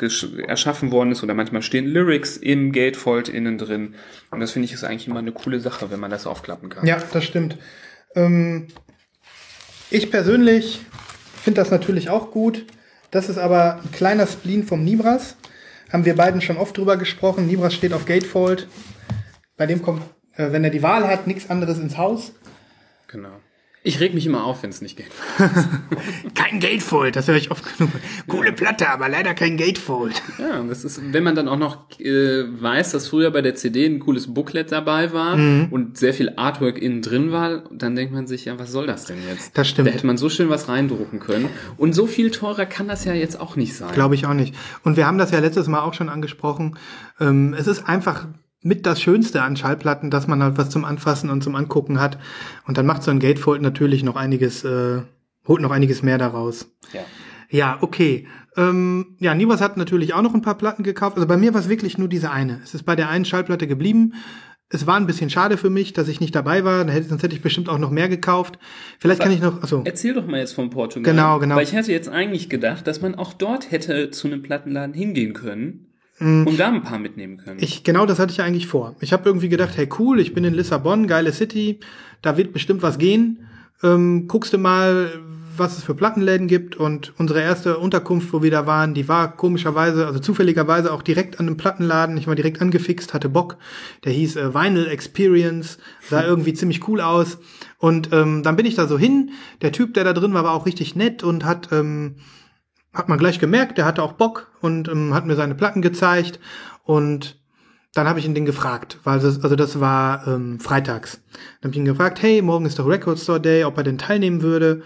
erschaffen worden ist. Oder manchmal stehen Lyrics im Gatefold innen drin. Und das finde ich ist eigentlich immer eine coole Sache, wenn man das aufklappen kann. Ja, das stimmt. Ähm, ich persönlich finde das natürlich auch gut. Das ist aber ein kleiner Spleen vom Nibras. Haben wir beiden schon oft drüber gesprochen. Nibras steht auf Gatefold. Bei dem kommt, äh, wenn er die Wahl hat, nichts anderes ins Haus. Genau. Ich reg mich immer auf, wenn es nicht geht. kein Gatefold, das höre ich oft genug. Coole Platte, aber leider kein Gatefold. Ja, das ist, wenn man dann auch noch äh, weiß, dass früher bei der CD ein cooles Booklet dabei war mhm. und sehr viel Artwork innen drin war, dann denkt man sich, ja, was soll das denn jetzt? Das stimmt. Da hätte man so schön was reindrucken können. Und so viel teurer kann das ja jetzt auch nicht sein. Glaube ich auch nicht. Und wir haben das ja letztes Mal auch schon angesprochen. Ähm, es ist einfach mit das Schönste an Schallplatten, dass man halt was zum Anfassen und zum Angucken hat. Und dann macht so ein Gatefold natürlich noch einiges, äh, holt noch einiges mehr daraus. Ja. Ja, okay. Ähm, ja, Nibas hat natürlich auch noch ein paar Platten gekauft. Also bei mir war es wirklich nur diese eine. Es ist bei der einen Schallplatte geblieben. Es war ein bisschen schade für mich, dass ich nicht dabei war. Sonst hätte ich bestimmt auch noch mehr gekauft. Vielleicht Aber kann ich noch. Achso. Erzähl doch mal jetzt von Portugal. Genau, genau. Weil ich hätte jetzt eigentlich gedacht, dass man auch dort hätte zu einem Plattenladen hingehen können. Und da ein paar mitnehmen können. Ich, genau das hatte ich eigentlich vor. Ich habe irgendwie gedacht, hey cool, ich bin in Lissabon, geile City, da wird bestimmt was gehen. Ähm, guckst du mal, was es für Plattenläden gibt. Und unsere erste Unterkunft, wo wir da waren, die war komischerweise, also zufälligerweise auch direkt an einem Plattenladen. Ich war direkt angefixt, hatte Bock. Der hieß äh, Vinyl Experience, sah irgendwie ziemlich cool aus. Und ähm, dann bin ich da so hin. Der Typ, der da drin war, war auch richtig nett und hat ähm, hat man gleich gemerkt, der hatte auch Bock und ähm, hat mir seine Platten gezeigt und dann habe ich ihn den gefragt, weil das, also das war ähm, freitags. Dann habe ich ihn gefragt, hey, morgen ist doch Record Store Day, ob er denn teilnehmen würde,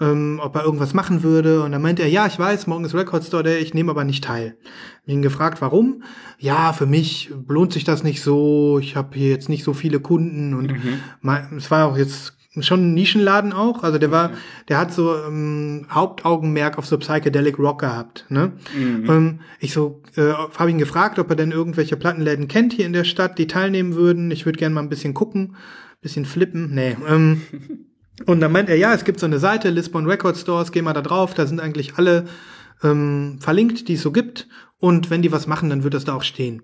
ähm, ob er irgendwas machen würde. Und dann meinte er, ja, ich weiß, morgen ist Record Store Day, ich nehme aber nicht teil. Hab ihn gefragt, warum? Ja, für mich lohnt sich das nicht so. Ich habe hier jetzt nicht so viele Kunden und mhm. mein, es war auch jetzt schon ein Nischenladen auch. Also der war, der hat so ähm, Hauptaugenmerk auf so Psychedelic Rock gehabt. Ne? Mhm. Ähm, ich so äh, habe ihn gefragt, ob er denn irgendwelche Plattenläden kennt hier in der Stadt, die teilnehmen würden. Ich würde gerne mal ein bisschen gucken, bisschen flippen. Nee. Ähm, und dann meint er, ja, es gibt so eine Seite, Lisbon Record Stores, geh mal da drauf, da sind eigentlich alle ähm, verlinkt, die es so gibt. Und wenn die was machen, dann wird das da auch stehen.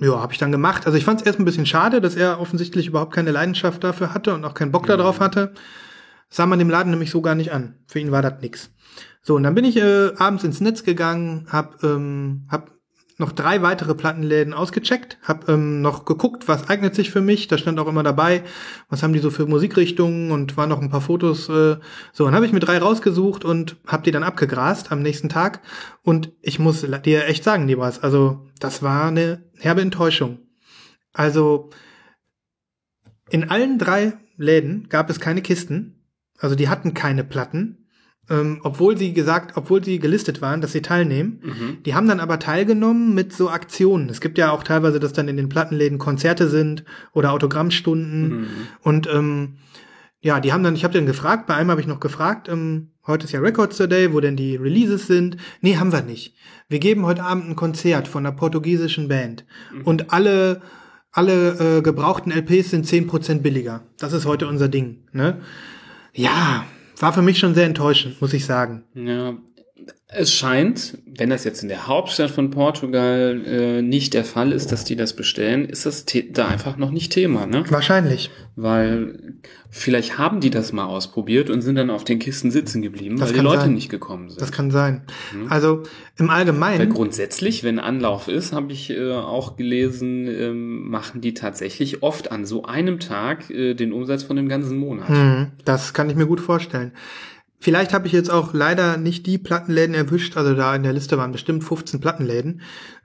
Ja, habe ich dann gemacht. Also ich fand es erst ein bisschen schade, dass er offensichtlich überhaupt keine Leidenschaft dafür hatte und auch keinen Bock mhm. darauf hatte. sah man dem Laden nämlich so gar nicht an. Für ihn war das nix. So, und dann bin ich äh, abends ins Netz gegangen, hab, ähm, hab noch drei weitere Plattenläden ausgecheckt, hab ähm, noch geguckt, was eignet sich für mich. Da stand auch immer dabei, was haben die so für Musikrichtungen und waren noch ein paar Fotos. Äh, so, dann habe ich mir drei rausgesucht und hab die dann abgegrast am nächsten Tag. Und ich muss dir echt sagen, Nibras, also das war eine herbe Enttäuschung. Also in allen drei Läden gab es keine Kisten, also die hatten keine Platten ähm, obwohl sie gesagt, obwohl sie gelistet waren, dass sie teilnehmen. Mhm. Die haben dann aber teilgenommen mit so Aktionen. Es gibt ja auch teilweise, dass dann in den Plattenläden Konzerte sind oder Autogrammstunden. Mhm. Und ähm, ja, die haben dann, ich habe den gefragt, bei einem habe ich noch gefragt, ähm, heute ist ja Records Today, wo denn die Releases sind. Nee, haben wir nicht. Wir geben heute Abend ein Konzert von einer portugiesischen Band. Mhm. Und alle alle äh, gebrauchten LPs sind zehn Prozent billiger. Das ist heute unser Ding. Ne? Ja, war für mich schon sehr enttäuschend, muss ich sagen. Ja, es scheint, wenn das jetzt in der Hauptstadt von Portugal äh, nicht der Fall ist, dass die das bestellen, ist das da einfach noch nicht Thema, ne? Wahrscheinlich. Weil vielleicht haben die das mal ausprobiert und sind dann auf den Kisten sitzen geblieben, das weil die Leute sein. nicht gekommen sind. Das kann sein. Mhm. Also im Allgemeinen. Weil grundsätzlich, wenn Anlauf ist, habe ich äh, auch gelesen, ähm, machen die tatsächlich oft an so einem Tag äh, den Umsatz von dem ganzen Monat. Mhm. Das kann ich mir gut vorstellen. Vielleicht habe ich jetzt auch leider nicht die Plattenläden erwischt, also da in der Liste waren bestimmt 15 Plattenläden,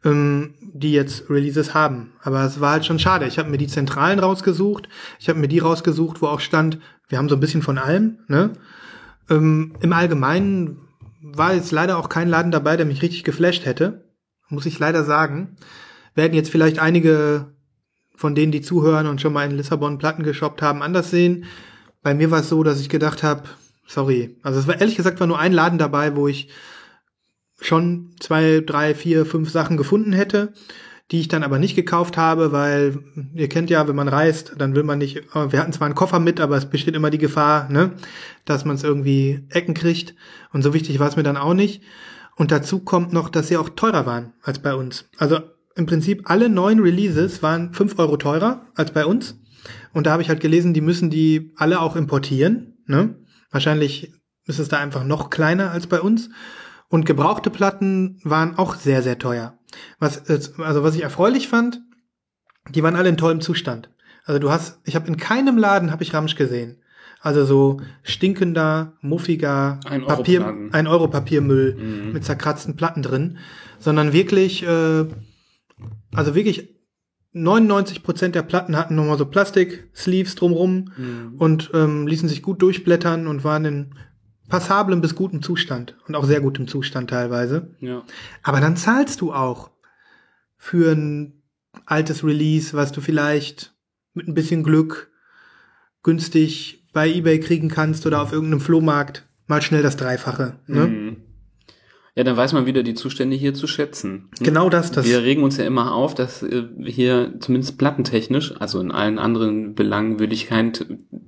ähm, die jetzt Releases haben. Aber es war halt schon schade. Ich habe mir die Zentralen rausgesucht, ich habe mir die rausgesucht, wo auch stand, wir haben so ein bisschen von allem. Ne? Ähm, Im Allgemeinen war jetzt leider auch kein Laden dabei, der mich richtig geflasht hätte, muss ich leider sagen. werden jetzt vielleicht einige von denen, die zuhören und schon mal in Lissabon Platten geshoppt haben, anders sehen. Bei mir war es so, dass ich gedacht habe, sorry. Also es war ehrlich gesagt war nur ein Laden dabei, wo ich schon zwei, drei, vier, fünf Sachen gefunden hätte, die ich dann aber nicht gekauft habe, weil ihr kennt ja, wenn man reist, dann will man nicht, wir hatten zwar einen Koffer mit, aber es besteht immer die Gefahr, ne, dass man es irgendwie Ecken kriegt. Und so wichtig war es mir dann auch nicht. Und dazu kommt noch, dass sie auch teurer waren als bei uns. Also im Prinzip alle neuen Releases waren fünf Euro teurer als bei uns. Und da habe ich halt gelesen, die müssen die alle auch importieren. Ne? Wahrscheinlich ist es da einfach noch kleiner als bei uns. Und gebrauchte Platten waren auch sehr, sehr teuer. Was, also was ich erfreulich fand, die waren alle in tollem Zustand. Also du hast, ich habe in keinem Laden habe ich Ramsch gesehen. Also so stinkender, muffiger Ein Papier, Euro-Platten. ein Euro Papiermüll Mhm. mit zerkratzten Platten drin, sondern wirklich, äh, also wirklich 99 Prozent der Platten hatten nochmal so Plastik-Sleeves drumrum Mhm. und ähm, ließen sich gut durchblättern und waren in passablem bis gutem Zustand und auch sehr gutem Zustand teilweise. Ja. Aber dann zahlst du auch für ein altes Release, was du vielleicht mit ein bisschen Glück günstig bei eBay kriegen kannst oder auf irgendeinem Flohmarkt mal schnell das Dreifache. Ne? Mhm. Ja, dann weiß man wieder die Zustände hier zu schätzen. Genau das, das. Wir regen uns ja immer auf, dass äh, hier zumindest plattentechnisch, also in allen anderen Belangen würde ich keinen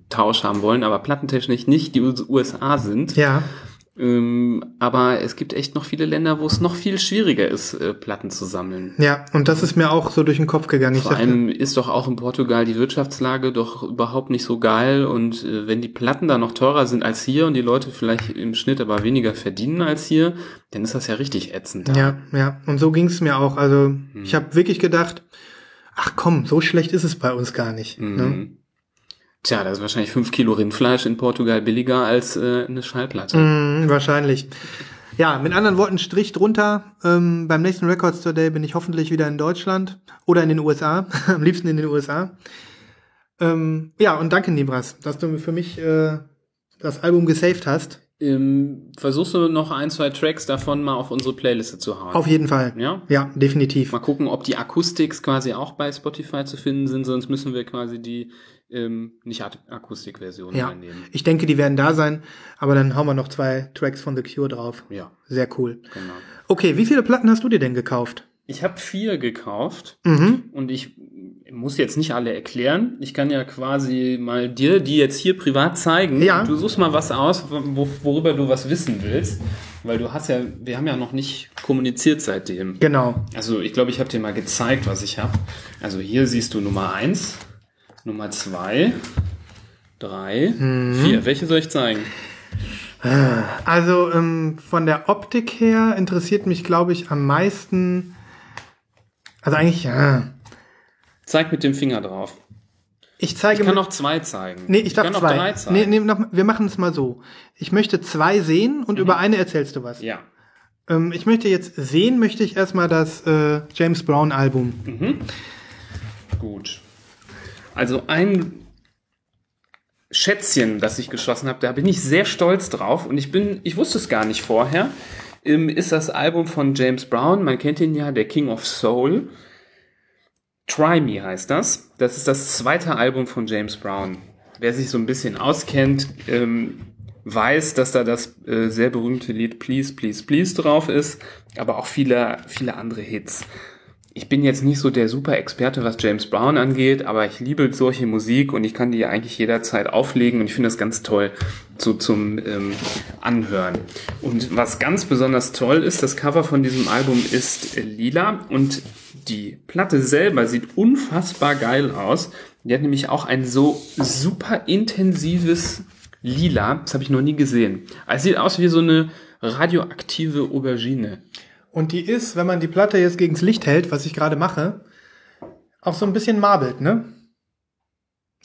Tausch haben wollen, aber plattentechnisch nicht die US- USA sind. Ja, aber es gibt echt noch viele Länder, wo es noch viel schwieriger ist, äh, Platten zu sammeln. ja, und das ist mir auch so durch den Kopf gegangen. Vor allem ist doch auch in Portugal die Wirtschaftslage doch überhaupt nicht so geil und äh, wenn die Platten da noch teurer sind als hier und die Leute vielleicht im Schnitt aber weniger verdienen als hier, dann ist das ja richtig ätzend. da. ja, ja, und so ging es mir auch. Also ich habe wirklich gedacht, ach komm, so schlecht ist es bei uns gar nicht. Ne? Tja, da ist wahrscheinlich fünf Kilo Rindfleisch in Portugal billiger als äh, eine Schallplatte. Mm, wahrscheinlich. Ja, mit anderen Worten, Strich drunter. Ähm, beim nächsten Records Today bin ich hoffentlich wieder in Deutschland oder in den USA. Am liebsten in den USA. Ähm, ja, und danke, Nibras, dass du für mich äh, das Album gesaved hast. Ähm, versuchst du noch ein, zwei Tracks davon mal auf unsere Playliste zu hauen? Auf jeden Fall. ja? Ja, definitiv. Mal gucken, ob die Acoustics quasi auch bei Spotify zu finden sind, sonst müssen wir quasi die ähm, nicht Ak- Akustikversion Ja, einnehmen. ich denke, die werden da sein, aber dann hauen wir noch zwei Tracks von The Cure drauf. Ja, Sehr cool. genau. Okay, wie viele Platten hast du dir denn gekauft? Ich habe vier gekauft Mhm. und ich muss jetzt nicht alle erklären. Ich kann ja quasi mal dir die jetzt hier privat zeigen. Ja. Du suchst mal was aus, wo, worüber du was wissen willst, weil du hast ja, wir haben ja noch nicht kommuniziert seitdem. Genau. Also ich glaube, ich habe dir mal gezeigt, was ich habe. Also hier siehst du Nummer eins, Nummer zwei, drei, vier. Welche soll ich zeigen? Also ähm, von der Optik her interessiert mich, glaube ich, am meisten. Also eigentlich, ja. Zeig mit dem Finger drauf. Ich zeige Ich kann noch zwei zeigen. Nee, ich darf kann noch zwei. drei zeigen. nee, nee, noch, wir machen es mal so. Ich möchte zwei sehen und über eine erzählst du was. Ja. Ähm, ich möchte jetzt sehen, möchte ich erstmal das äh, James Brown Album. Gut. Also ein Schätzchen, das ich geschossen habe, da bin ich sehr stolz drauf und ich bin, ich wusste es gar nicht vorher, ähm, ist das Album von James Brown. Man kennt ihn ja, der King of Soul. Try Me heißt das. Das ist das zweite Album von James Brown. Wer sich so ein bisschen auskennt, ähm, weiß, dass da das äh, sehr berühmte Lied Please, Please, Please drauf ist, aber auch viele, viele andere Hits. Ich bin jetzt nicht so der super Experte, was James Brown angeht, aber ich liebe solche Musik und ich kann die eigentlich jederzeit auflegen und ich finde das ganz toll so zum ähm, Anhören. Und was ganz besonders toll ist, das Cover von diesem Album ist äh, lila und die Platte selber sieht unfassbar geil aus. Die hat nämlich auch ein so super intensives Lila, das habe ich noch nie gesehen. Es sieht aus wie so eine radioaktive Aubergine. Und die ist, wenn man die Platte jetzt gegens Licht hält, was ich gerade mache, auch so ein bisschen marbelt, ne?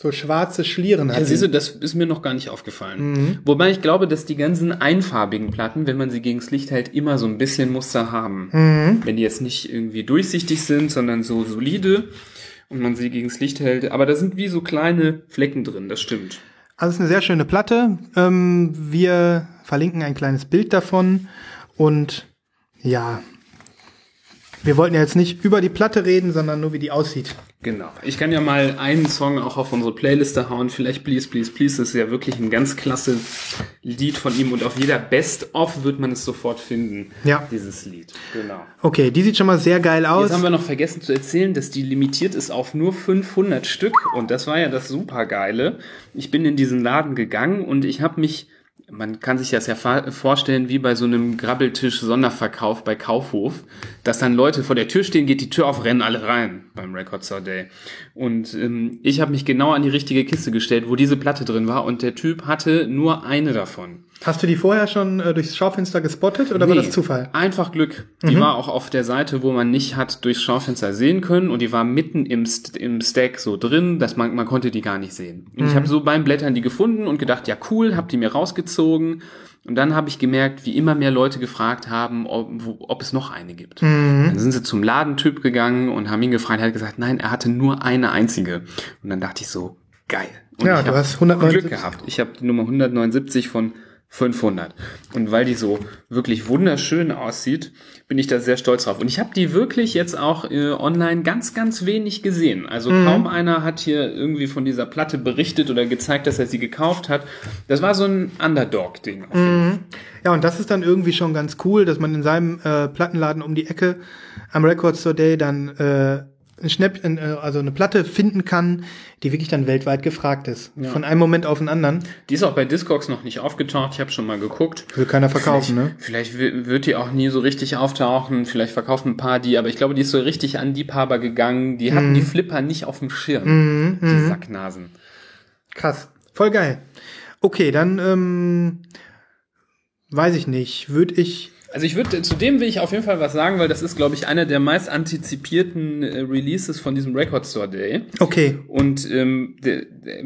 So schwarze Schlieren hat Ja, siehst du, das ist mir noch gar nicht aufgefallen. Mhm. Wobei ich glaube, dass die ganzen einfarbigen Platten, wenn man sie gegens Licht hält, immer so ein bisschen Muster haben. Mhm. Wenn die jetzt nicht irgendwie durchsichtig sind, sondern so solide und man sie gegens Licht hält. Aber da sind wie so kleine Flecken drin, das stimmt. Also es ist eine sehr schöne Platte. Ähm, wir verlinken ein kleines Bild davon und ja, Wir wollten ja jetzt nicht über die Platte reden, sondern nur wie die aussieht. Genau. Ich kann ja mal einen Song auch auf unsere Playliste hauen. Vielleicht Please, Please, Please. Das ist ja wirklich ein ganz klasse Lied von ihm und auf jeder Best-of wird man es sofort finden. Ja. Dieses Lied. Genau. Okay, die sieht schon mal sehr geil aus. Jetzt haben wir noch vergessen zu erzählen, dass die limitiert ist auf nur 500 Stück und das war ja das supergeile. Ich bin in diesen Laden gegangen und ich habe mich man kann sich das ja vorstellen wie bei so einem Grabbeltisch Sonderverkauf bei Kaufhof, dass dann Leute vor der Tür stehen, geht die Tür auf, rennen alle rein beim Record Store Day. Und ähm, ich habe mich genau an die richtige Kiste gestellt, wo diese Platte drin war und der Typ hatte nur eine davon. Hast du die vorher schon äh, durchs Schaufenster gespottet oder nee, war das Zufall? Einfach Glück. Die mhm. war auch auf der Seite, wo man nicht hat durchs Schaufenster sehen können und die war mitten im, St im Stack so drin, dass man, man konnte die gar nicht sehen. Und mhm. ich habe so beim Blättern die gefunden und gedacht, ja cool, hab die mir rausgezogen. Und dann habe ich gemerkt, wie immer mehr Leute gefragt haben, ob, ob es noch eine gibt. Mhm. Dann sind sie zum Ladentyp gegangen und haben ihn gefragt. Er hat gesagt, nein, er hatte nur eine einzige. Und dann dachte ich so, geil. Und ja, du hast 179. Glück gehabt. Ich habe die Nummer 179 von 500. Und weil die so wirklich wunderschön aussieht, bin ich da sehr stolz drauf. Und ich habe die wirklich jetzt auch äh, online ganz, ganz wenig gesehen. Also mhm. kaum einer hat hier irgendwie von dieser Platte berichtet oder gezeigt, dass er sie gekauft hat. Das war so ein Underdog-Ding. Mhm. Ja, und das ist dann irgendwie schon ganz cool, dass man in seinem äh, Plattenladen um die Ecke am Record Store Day dann äh, ein Schnapp, äh, also eine Platte finden kann, die wirklich dann weltweit gefragt ist. Ja. Von einem Moment auf den anderen. Die ist auch bei Discogs noch nicht aufgetaucht. Ich habe schon mal geguckt. Will keiner verkaufen, vielleicht, ne? Vielleicht wird die auch nie so richtig auftauchen. Vielleicht verkaufen ein paar die, aber ich glaube, die ist so richtig an Liebhaber gegangen. Die hatten mhm. die Flipper nicht auf dem Schirm. Mhm, die mhm. Sacknasen. Krass. Voll geil. Okay, dann ähm, weiß ich nicht. Würde ich also ich würde, zu dem will ich auf jeden Fall was sagen, weil das ist, glaube ich, einer der meist antizipierten äh, Releases von diesem Record Store Day. Okay. Und ähm,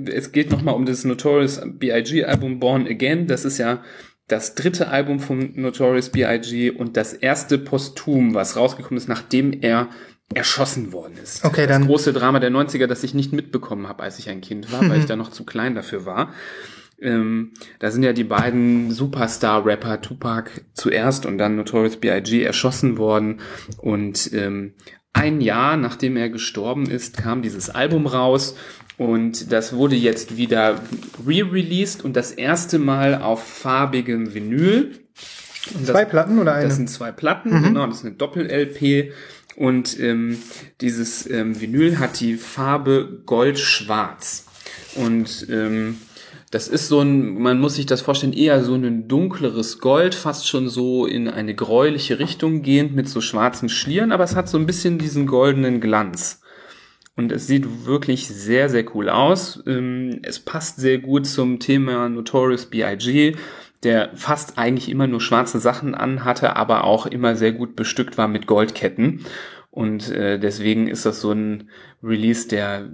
es geht nochmal um das Notorious B.I.G. Album Born Again. Das ist ja das dritte Album von Notorious B.I.G. und das erste Posthum, was rausgekommen ist, nachdem er erschossen worden ist. Okay, dann. Das große Drama der 90er, das ich nicht mitbekommen habe, als ich ein Kind war, weil ich da noch zu klein dafür war. Ähm, da sind ja die beiden Superstar-Rapper Tupac zuerst und dann Notorious B.I.G. erschossen worden. Und ähm, ein Jahr nachdem er gestorben ist, kam dieses Album raus und das wurde jetzt wieder re-released und das erste Mal auf farbigem Vinyl. Und zwei Platten oder eine? Das sind zwei Platten, mhm. genau, das ist eine Doppel-LP. Und ähm, dieses ähm, Vinyl hat die Farbe Gold-Schwarz. Und ähm, das ist so ein, man muss sich das vorstellen, eher so ein dunkleres Gold, fast schon so in eine gräuliche Richtung gehend mit so schwarzen Schlieren, aber es hat so ein bisschen diesen goldenen Glanz. Und es sieht wirklich sehr, sehr cool aus. Ähm, es passt sehr gut zum Thema Notorious B.I.G., der fast eigentlich immer nur schwarze Sachen anhatte, aber auch immer sehr gut bestückt war mit Goldketten. Und äh, deswegen ist das so ein Release, der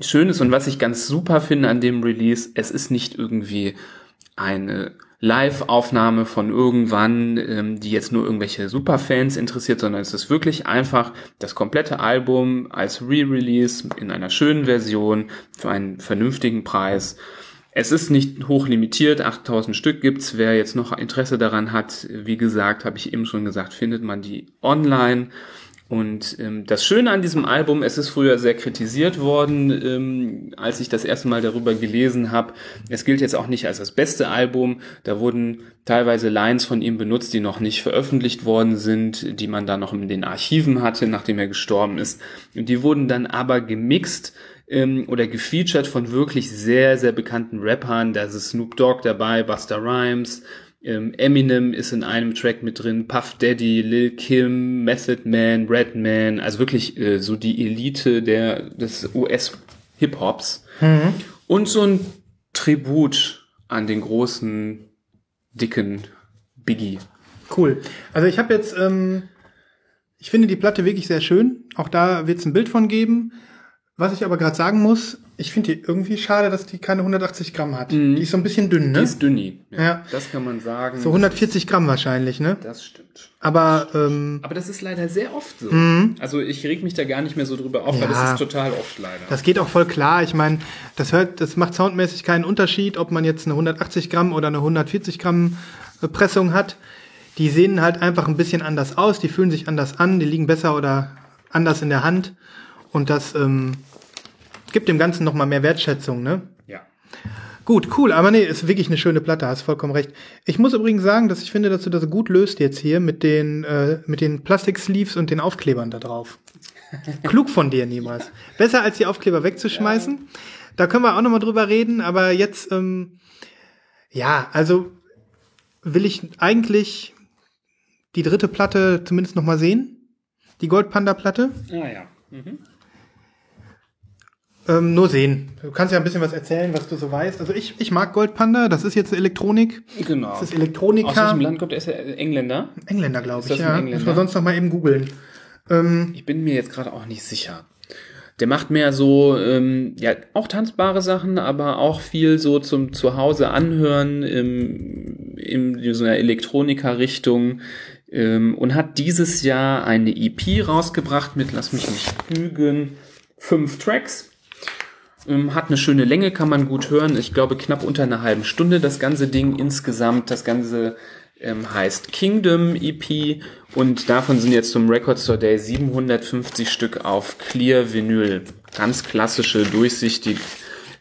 schön ist. Und was ich ganz super finde an dem Release, es ist nicht irgendwie eine Live-Aufnahme von irgendwann, ähm, die jetzt nur irgendwelche Superfans interessiert, sondern es ist wirklich einfach das komplette Album als Re-Release in einer schönen Version für einen vernünftigen Preis. Es ist nicht hoch limitiert, 8000 Stück gibt's. Wer jetzt noch Interesse daran hat, wie gesagt, habe ich eben schon gesagt, findet man die online. Und ähm, das Schöne an diesem Album, es ist früher sehr kritisiert worden, ähm, als ich das erste Mal darüber gelesen habe. Es gilt jetzt auch nicht als das beste Album. Da wurden teilweise Lines von ihm benutzt, die noch nicht veröffentlicht worden sind, die man da noch in den Archiven hatte, nachdem er gestorben ist. Und die wurden dann aber gemixt ähm, oder gefeatured von wirklich sehr, sehr bekannten Rappern. Da ist Snoop Dogg dabei, Buster Rhymes, Eminem ist in einem Track mit drin, Puff Daddy, Lil Kim, Method Man, Redman, also wirklich äh, so die Elite der, des US-Hip-Hops. Mhm. Und so ein Tribut an den großen, dicken Biggie. Cool. Also ich habe jetzt, ähm, ich finde die Platte wirklich sehr schön. Auch da wird es ein Bild von geben. Was ich aber gerade sagen muss, ich finde die irgendwie schade, dass die keine 180 Gramm hat. Mhm. Die ist so ein bisschen dünn, ne? Die ist dünni. Ja, ja. Das kann man sagen. So 140 Gramm wahrscheinlich, ne? Das stimmt. Aber, ähm, aber das ist leider sehr oft so. Mhm. Also ich reg mich da gar nicht mehr so drüber auf, ja, weil das ist total oft leider. Das geht auch voll klar. Ich meine, das hört, das macht soundmäßig keinen Unterschied, ob man jetzt eine 180 Gramm oder eine 140 Gramm Pressung hat. die sehen halt einfach ein bisschen anders aus, die fühlen sich anders an, die liegen besser oder anders in der Hand. Und das ähm, gibt dem Ganzen nochmal mehr Wertschätzung, ne? Ja. Gut, cool, aber nee, ist wirklich eine schöne Platte, hast vollkommen recht. Ich muss übrigens sagen, dass ich finde, dass du das gut löst jetzt hier mit den, äh, mit den Plastik-Sleeves und den Aufklebern da drauf. Klug von dir, niemals. Besser als die Aufkleber wegzuschmeißen. Da können wir auch nochmal drüber reden, aber jetzt, ähm, ja, also will ich eigentlich die dritte Platte zumindest nochmal sehen. Die Goldpanda-Platte. Ah ja. Mhm. Ähm, nur sehen. Du kannst ja ein bisschen was erzählen, was du so weißt. Also ich, ich mag Goldpanda, das ist jetzt Elektronik. Genau. Das ist Aus Elektronika. welchem Land kommt er? Ist er Engländer? Engländer, glaube ich, das ein ja. Engländer? Müssen wir sonst noch mal eben googeln. Ähm, Ich bin mir jetzt gerade auch nicht sicher. Der macht mehr so, ähm, ja, auch tanzbare Sachen, aber auch viel so zum Zuhause anhören, im, in so einer Elektronika-Richtung. Ähm, und hat dieses Jahr eine EP rausgebracht mit, lass mich nicht lügen, fünf Tracks. Ähm, hat eine schöne Länge, kann man gut hören. Ich glaube knapp unter einer halben Stunde das ganze Ding insgesamt. Das Ganze ähm, heißt Kingdom EP und davon sind jetzt zum Record Store Day 750 Stück auf Clear Vinyl. Ganz klassische, durchsichtig.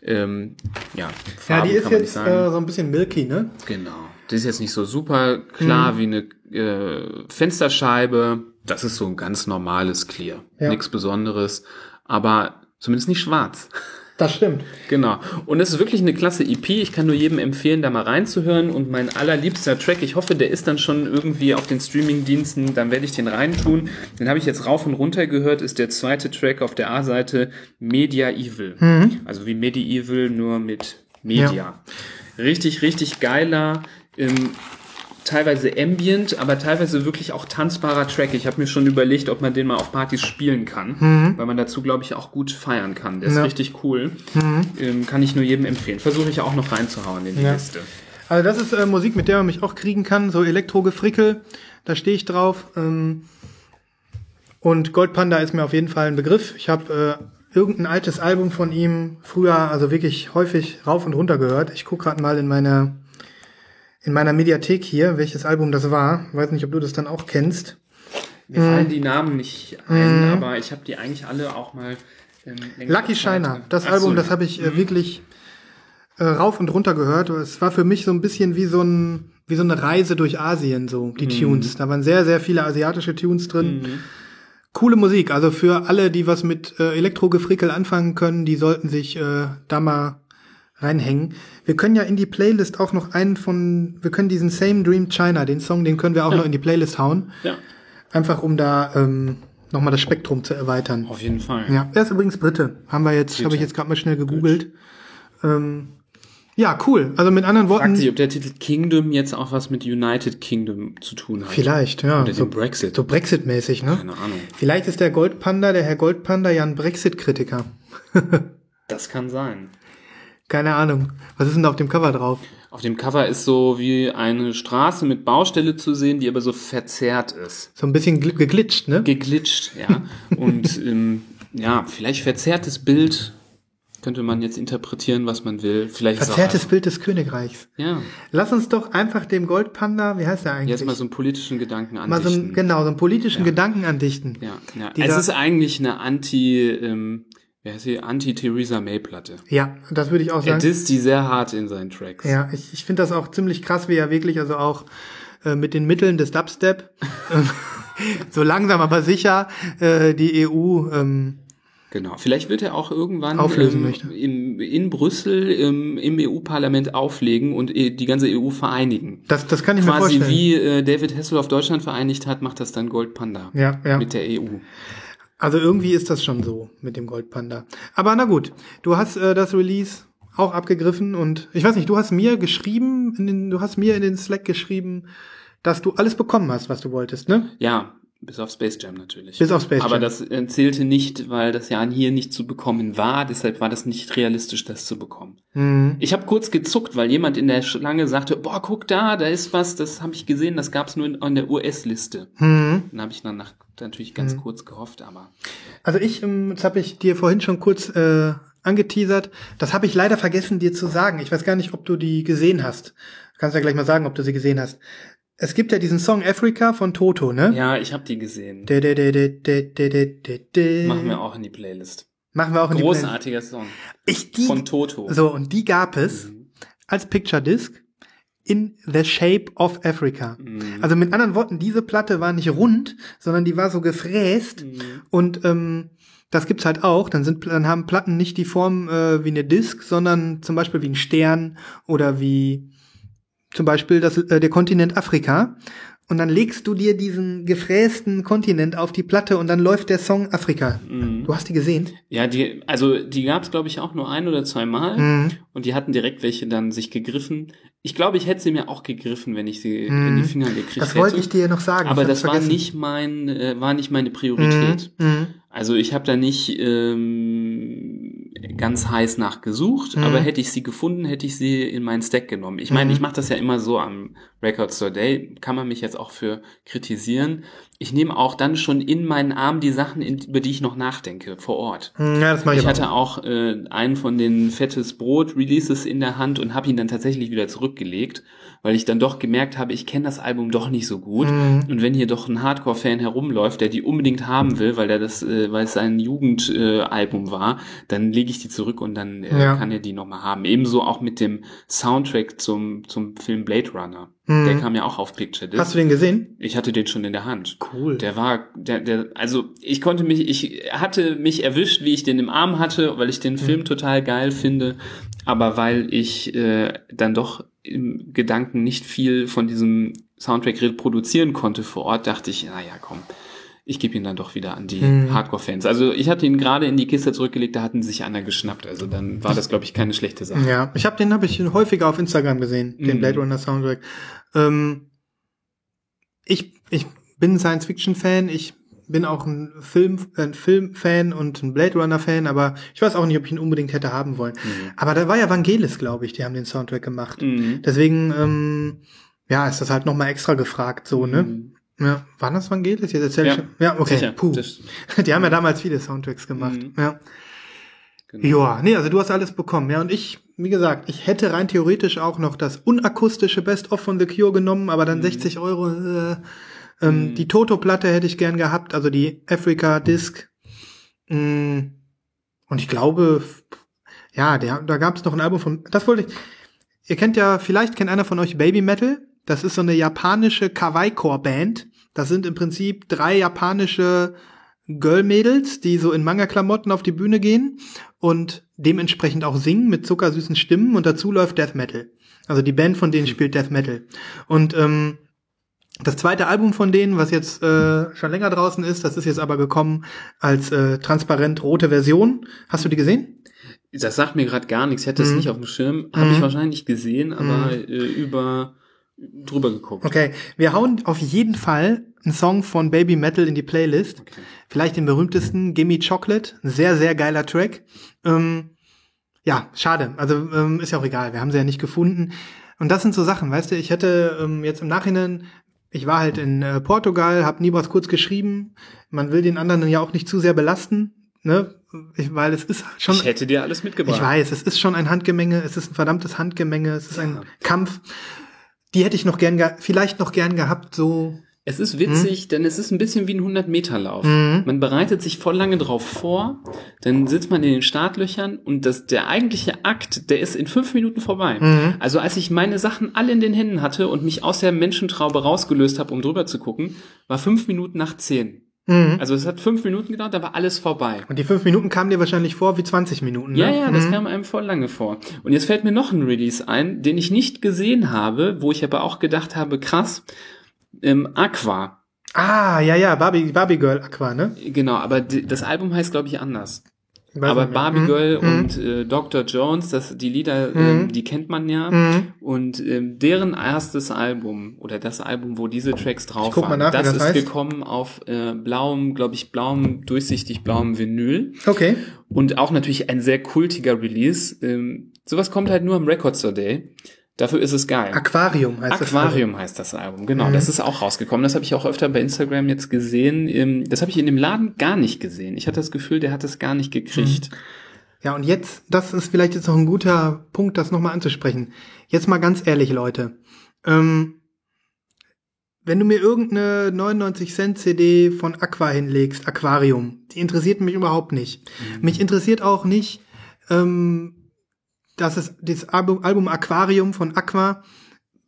Ähm, ja, ja, Farben die ist kann man jetzt äh, so ein bisschen milky, ne? Genau. Das ist jetzt nicht so super klar wie eine äh, Fensterscheibe. Das ist so ein ganz normales Clear. Ja. Nichts Besonderes, aber zumindest nicht schwarz. Das stimmt. Genau. Und es ist wirklich eine klasse EP. Ich kann nur jedem empfehlen, da mal reinzuhören. Und mein allerliebster Track, ich hoffe, der ist dann schon irgendwie auf den Streaming-Diensten, dann werde ich den reintun. Den habe ich jetzt rauf und runter gehört, ist der zweite Track auf der A-Seite Media Evil. Also wie Medieval, nur mit Media. Richtig, richtig geiler, ähm, teilweise ambient, aber teilweise wirklich auch tanzbarer Track. Ich habe mir schon überlegt, ob man den mal auf Partys spielen kann, weil man dazu, glaube ich, auch gut feiern kann. Der ist Ja. richtig cool. Ähm, kann ich nur jedem empfehlen. Versuche ich auch noch reinzuhauen in die Ja. Liste. Also das ist äh, Musik, mit der man mich auch kriegen kann, so Elektrogefrickel, da stehe ich drauf. Ähm, und Goldpanda ist mir auf jeden Fall ein Begriff. Ich habe äh, irgendein altes Album von ihm früher, also wirklich häufig rauf und runter gehört. Ich gucke gerade mal in meiner in meiner Mediathek hier, welches Album das war. Weiß nicht, ob du das dann auch kennst. Mir fallen die Namen nicht ein, aber ich habe die eigentlich alle auch mal. Ähm, Lucky Shiner, das Ach Album, so, das habe ich äh, wirklich äh, rauf und runter gehört. Es war für mich so ein bisschen wie so ein wie so eine Reise durch Asien, so die Tunes. Da waren sehr, sehr viele asiatische Tunes drin. Coole Musik. Also für alle, die was mit äh, Elektrogefrickel anfangen können, die sollten sich äh, da mal reinhängen. Wir können ja in die Playlist auch noch einen von, wir können diesen Same Dream China, den Song, den können wir auch noch in die Playlist hauen. Ja, Einfach um da ähm, nochmal das Spektrum zu erweitern. auf jeden Fall. Ja, er ist übrigens Brite. Haben wir jetzt, habe ich jetzt gerade mal schnell gegoogelt. Ähm, ja, cool. Also mit anderen Fragt Worten, sich, ob der Titel Kingdom jetzt auch was mit United Kingdom zu tun hat. vielleicht, ja. Oder so, Brexit. so Brexit-mäßig, ne? Keine Ahnung. Vielleicht ist der Goldpanda, der Herr Goldpanda, ja ein Brexit-Kritiker. Das kann sein. Keine Ahnung. Was ist denn da auf dem Cover drauf? Auf dem Cover ist so wie eine Straße mit Baustelle zu sehen, die aber so verzerrt ist. So ein bisschen gl- geglitscht, ne? Geglitscht, ja. Und ähm, ja, vielleicht verzerrtes Bild könnte man jetzt interpretieren, was man will. Vielleicht Verzerrtes Bild des Königreichs. Ja, Lass uns doch einfach dem Goldpanda, wie heißt der eigentlich? jetzt mal so einen politischen Gedanken Mal so andichten. einen, genau, so einen politischen Gedanken andichten. Ja, ja. Dieser- es ist eigentlich eine Anti, ähm, wer heißt die, Anti-Theresa May-Platte. Ja, das würde ich auch Er sagen. disst die sehr hart in seinen Tracks. Ja, ich, ich finde das auch ziemlich krass, wie er wirklich, also auch äh, mit den Mitteln des Dubstep, äh, so langsam aber sicher äh, die EU ähm, Genau. Vielleicht wird er auch irgendwann Auflösen ähm, möchte. Im, in Brüssel im, im EU-Parlament auflegen und äh, die ganze EU vereinigen. das, das kann ich mir Quasi vorstellen. wie äh, David Hasselhoff Deutschland vereinigt hat, macht das dann Gold Panda Ja, ja. mit der E EU. Also irgendwie ist das schon so mit dem Goldpanda. Aber na gut, du hast äh, das Release auch abgegriffen und ich weiß nicht, du hast mir geschrieben, in den, du hast mir in den Slack geschrieben, dass du alles bekommen hast, was du wolltest, ne? Ja, bis auf Space Jam natürlich. Bis auf Space Aber Jam. das äh, zählte nicht, weil das ja hier nicht zu bekommen war. Deshalb war das nicht realistisch, das zu bekommen. Mhm. Ich habe kurz gezuckt, weil jemand in der Schlange sagte, boah, guck da, da ist was, das habe ich gesehen, das gab's nur in, an der US-Liste. Mhm. Dann habe ich dann nach, natürlich ganz kurz gehofft, aber Also ich, ähm, das habe ich dir vorhin schon kurz äh, angeteasert. Das habe ich leider vergessen dir zu sagen. Ich weiß gar nicht, ob du die gesehen hast. Du kannst ja gleich mal sagen, ob du sie gesehen hast. Es gibt ja diesen Song Africa von Toto, ne? Ja, ich habe die gesehen. De, de, de, de, de, de, de. Machen wir auch in die Playlist. Machen wir auch in die Playlist. Großartiger Song. Ich, die, Von Toto. So, und die gab es Mhm. als Picture Disc in The Shape of Africa. Mhm. Also mit anderen Worten, diese Platte war nicht rund, sondern die war so gefräst Mhm. und ähm, das gibt's halt auch. Dann sind dann haben Platten nicht die Form äh, wie eine Disc, sondern zum Beispiel wie ein Stern oder wie zum Beispiel das, äh, der Kontinent Afrika. Und dann legst du dir diesen gefrästen Kontinent auf die Platte und dann läuft der Song Afrika. Mhm. Du hast die gesehen? Ja, die, also die gab es, glaube ich, auch nur ein oder zwei Mal. Mhm. Und die hatten direkt welche dann sich gegriffen. Ich glaube, ich hätte sie mir auch gegriffen, wenn ich sie Mhm. in die Finger gekriegt Das hätte. wollte ich dir noch sagen. Aber das war nicht mein, äh, war nicht meine Priorität. Mhm. Mhm. Also ich habe da nicht ähm, ganz heiß nachgesucht, Mhm. aber hätte ich sie gefunden, hätte ich sie in meinen Stack genommen. Ich meine, Mhm. ich mache das ja immer so am Record Store Day, kann man mich jetzt auch für kritisieren. Ich nehme auch dann schon in meinen Arm die Sachen, über die ich noch nachdenke, vor Ort. Ja, das mache ich, Ich hatte auch äh, einen von den Fettes Brot Releases in der Hand und habe ihn dann tatsächlich wieder zurückgelegt, weil ich dann doch gemerkt habe, ich kenne das Album doch nicht so gut. Mhm. Und wenn hier doch ein Hardcore-Fan herumläuft, der die unbedingt haben will, weil er das, äh, weil es sein Jugendalbum äh, Album war, dann lege ich die zurück und dann äh, Ja. kann er die nochmal haben. Ebenso auch mit dem Soundtrack zum zum Film Blade Runner. Mhm. Der kam ja auch auf Picture Disc. Hast du den gesehen? ich hatte den schon in der Hand. Cool. Der war, der, der, also ich konnte mich, ich hatte mich erwischt, wie ich den im Arm hatte, weil ich den Film total geil finde, aber weil ich äh, dann doch im Gedanken nicht viel von diesem Soundtrack reproduzieren konnte vor Ort, dachte ich, naja, komm, ich gebe ihn dann doch wieder an die Mhm. Hardcore-Fans. Also ich hatte ihn gerade in die Kiste zurückgelegt, da hatten sich einer geschnappt, also dann war das, glaube ich, keine schlechte Sache. Ja, ich habe den habe ich häufiger auf Instagram gesehen, den Mhm. Blade Runner Soundtrack. Ähm, ich ich bin Science Fiction Fan, ich bin auch ein Film ein Filmfan und ein Blade Runner Fan, aber ich weiß auch nicht, ob ich ihn unbedingt hätte haben wollen. Mhm. Aber da war ja Vangelis, glaube ich, die haben den Soundtrack gemacht. Mhm. Deswegen ähm, ja, ist das halt noch mal extra gefragt so, ne? Mhm. Ja, waren das Vangelis? Jetzt erzähl Ja, ich. Ja, okay. Sicher, Puh. das- Die haben ja damals viele Soundtracks gemacht. Mhm. Ja. Genau. Ja, nee, also du hast alles bekommen. Ja, und ich, wie gesagt, ich hätte rein theoretisch auch noch das unakustische Best-of von The Cure genommen, aber dann 60 Euro. Äh, ähm, Mhm. Die Toto-Platte hätte ich gern gehabt, also die Africa-Disc. Mm, Und ich glaube, ja, der, da gab es noch ein Album von, das wollte ich, ihr kennt ja, vielleicht kennt einer von euch Baby Metal. Das ist so eine japanische Kawaii-Core-Band. Das sind im Prinzip drei japanische Girl-Mädels, die so in Manga-Klamotten auf die Bühne gehen und dementsprechend auch singen mit zuckersüßen Stimmen und dazu läuft Death Metal. Also die Band von denen spielt Death Metal. Und ähm, das zweite Album von denen, was jetzt äh, schon länger draußen ist, das ist jetzt aber gekommen als äh, transparent rote Version. Hast du die gesehen? Das sagt mir gerade gar nichts. Ich hatte es Mhm. nicht auf dem Schirm. Habe ich Mhm. wahrscheinlich gesehen, aber äh, über drüber geguckt. Okay, wir hauen auf jeden Fall einen Song von Baby Metal in die Playlist. Okay. Vielleicht den berühmtesten, Gimme Chocolate. Ein sehr, sehr geiler Track. Ähm, ja, schade. Also ähm, ist ja auch egal. Wir haben sie ja nicht gefunden. Und das sind so Sachen, weißt du, ich hätte ähm, jetzt im Nachhinein, ich war halt in äh, Portugal, hab nie was kurz geschrieben. Man will den anderen ja auch nicht zu sehr belasten, ne? Ich, weil es ist schon. Ich hätte dir alles mitgebracht. Ich weiß, es ist schon ein Handgemenge, es ist ein verdammtes Handgemenge, es ist ein Ja. Kampf. Die hätte ich noch gern, ge vielleicht noch gern gehabt, so. Es ist witzig, denn es ist ein bisschen wie ein 100-Meter-Lauf. Mhm. Man bereitet sich voll lange drauf vor, dann sitzt man in den Startlöchern und das, der eigentliche Akt, der ist in fünf Minuten vorbei. Mhm. Also als ich meine Sachen alle in den Händen hatte und mich aus der Menschentraube rausgelöst habe, um drüber zu gucken, war fünf Minuten nach zehn. Mhm. Also es hat fünf Minuten gedauert, da war alles vorbei. Und die fünf Minuten kamen dir wahrscheinlich vor wie 20 Minuten, ne? Ja, ja, das Mhm. kam einem voll lange vor. Und jetzt fällt mir noch ein Release ein, den ich nicht gesehen habe, wo ich aber auch gedacht habe, krass, ähm, Aqua. Ah, ja, ja, Barbie, Barbie Girl Aqua, ne? Genau, aber das Album heißt, glaube ich, anders. Weiß aber. Barbie. Girl Mhm. und äh, Dr. Jones, das, die Lieder, Mhm. ähm, die kennt man ja. Mhm. Und ähm, deren erstes Album oder das Album, wo diese Tracks drauf waren, nach, das, das ist heißt. gekommen auf äh, blauem, glaube ich, blauem, durchsichtig blauem Vinyl. Okay. Und auch natürlich ein sehr kultiger Release. Ähm, sowas kommt halt nur am Record Store Day. Dafür ist es geil. Aquarium heißt das. Aquarium heißt das Album, genau. Mhm. Das ist auch rausgekommen. Das habe ich auch öfter bei Instagram jetzt gesehen. Ähm, Das habe ich in dem Laden gar nicht gesehen. Ich hatte das Gefühl, der hat es gar nicht gekriegt. Ja, und jetzt, das ist vielleicht jetzt noch ein guter Punkt, das nochmal anzusprechen. Jetzt mal ganz ehrlich, Leute. Ähm, wenn du mir irgendeine 99 Cent CD von Aqua hinlegst, Aquarium, die interessiert mich überhaupt nicht. Mhm. Mich interessiert auch nicht, ähm, dass es das Album, Album Aquarium von Aqua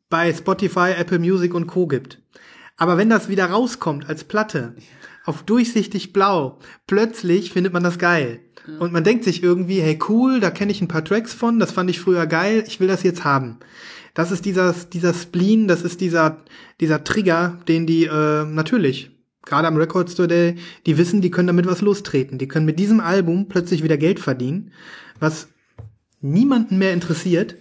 bei Spotify, Apple Music und Co. gibt. Aber wenn das wieder rauskommt als Platte, auf durchsichtig blau, plötzlich findet man das geil. Und man denkt sich irgendwie, hey cool, da kenne ich ein paar Tracks von, das fand ich früher geil, ich will das jetzt haben. Das ist dieser, dieser Spleen, das ist dieser, dieser Trigger, den die äh, natürlich, gerade am Record Store Day, die wissen, die können damit was lostreten. Die können mit diesem Album plötzlich wieder Geld verdienen, was niemanden mehr interessiert.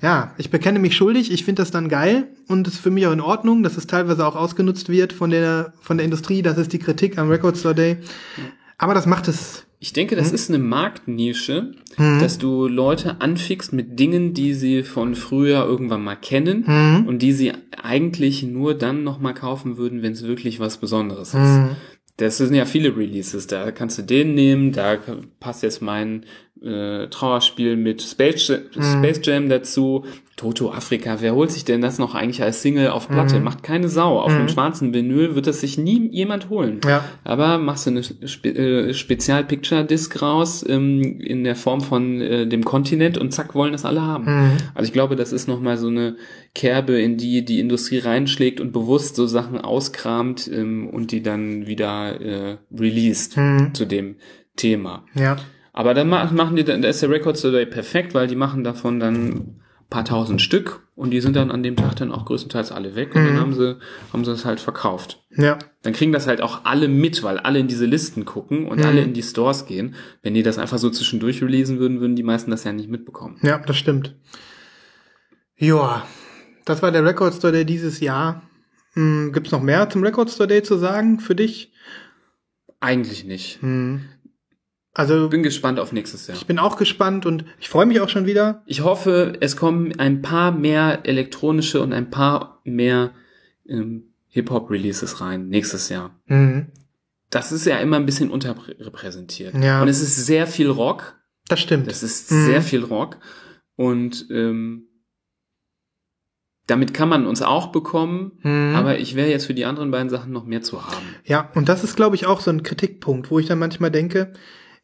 Ja, ich bekenne mich schuldig, ich finde das dann geil und es ist für mich auch in Ordnung, dass es teilweise auch ausgenutzt wird von der, von der Industrie, das ist die Kritik am Record Store Day. Aber das macht es ich denke, das hm? ist eine Marktnische, hm. dass du Leute anfickst mit Dingen, die sie von früher irgendwann mal kennen hm. und die sie eigentlich nur dann nochmal kaufen würden, wenn es wirklich was Besonderes ist. Das sind ja viele Releases, da kannst du den nehmen, da passt jetzt mein äh, Trauerspiel mit Space, Jam, mhm. Space Jam dazu. Toto Afrika, wer holt sich denn das noch eigentlich als Single auf Platte? Mhm. Macht keine Sau. Auf mhm. dem schwarzen Vinyl wird das sich nie jemand holen. Ja. Aber machst du eine Spe äh, Spezial-Picture-Disc raus ähm, in der Form von äh, dem Kontinent und zack, wollen das alle haben. Mhm. Also ich glaube, das ist nochmal so eine Kerbe, in die die Industrie reinschlägt und bewusst so Sachen auskramt ähm, und die dann wieder äh, released mhm. zu dem Thema. Ja. Aber dann machen die, dann ist der Record Today perfekt, weil die machen davon dann paar tausend Stück und die sind dann an dem Tag dann auch größtenteils alle weg und mhm. dann haben sie, haben sie es halt verkauft. Ja. Dann kriegen das halt auch alle mit, weil alle in diese Listen gucken und mhm. alle in die Stores gehen. Wenn die das einfach so zwischendurch releasen würden, würden die meisten das ja nicht mitbekommen. Ja, das stimmt. Ja, das war der Record Store Day dieses Jahr. Hm, Gibt es noch mehr zum Record Store Day zu sagen für dich? Eigentlich nicht. Hm. Also bin gespannt auf nächstes Jahr. Ich bin auch gespannt und ich freue mich auch schon wieder. Ich hoffe, es kommen ein paar mehr elektronische und ein paar mehr ähm, Hip-Hop-Releases rein nächstes Jahr. Mhm. Das ist ja immer ein bisschen unterrepräsentiert. Ja. Und es ist sehr viel Rock. Das stimmt. Es ist mhm. sehr viel Rock. Und ähm, damit kann man uns auch bekommen, mhm. aber ich wäre jetzt für die anderen beiden Sachen noch mehr zu haben. Ja, und das ist, glaube ich, auch so ein Kritikpunkt, wo ich dann manchmal denke,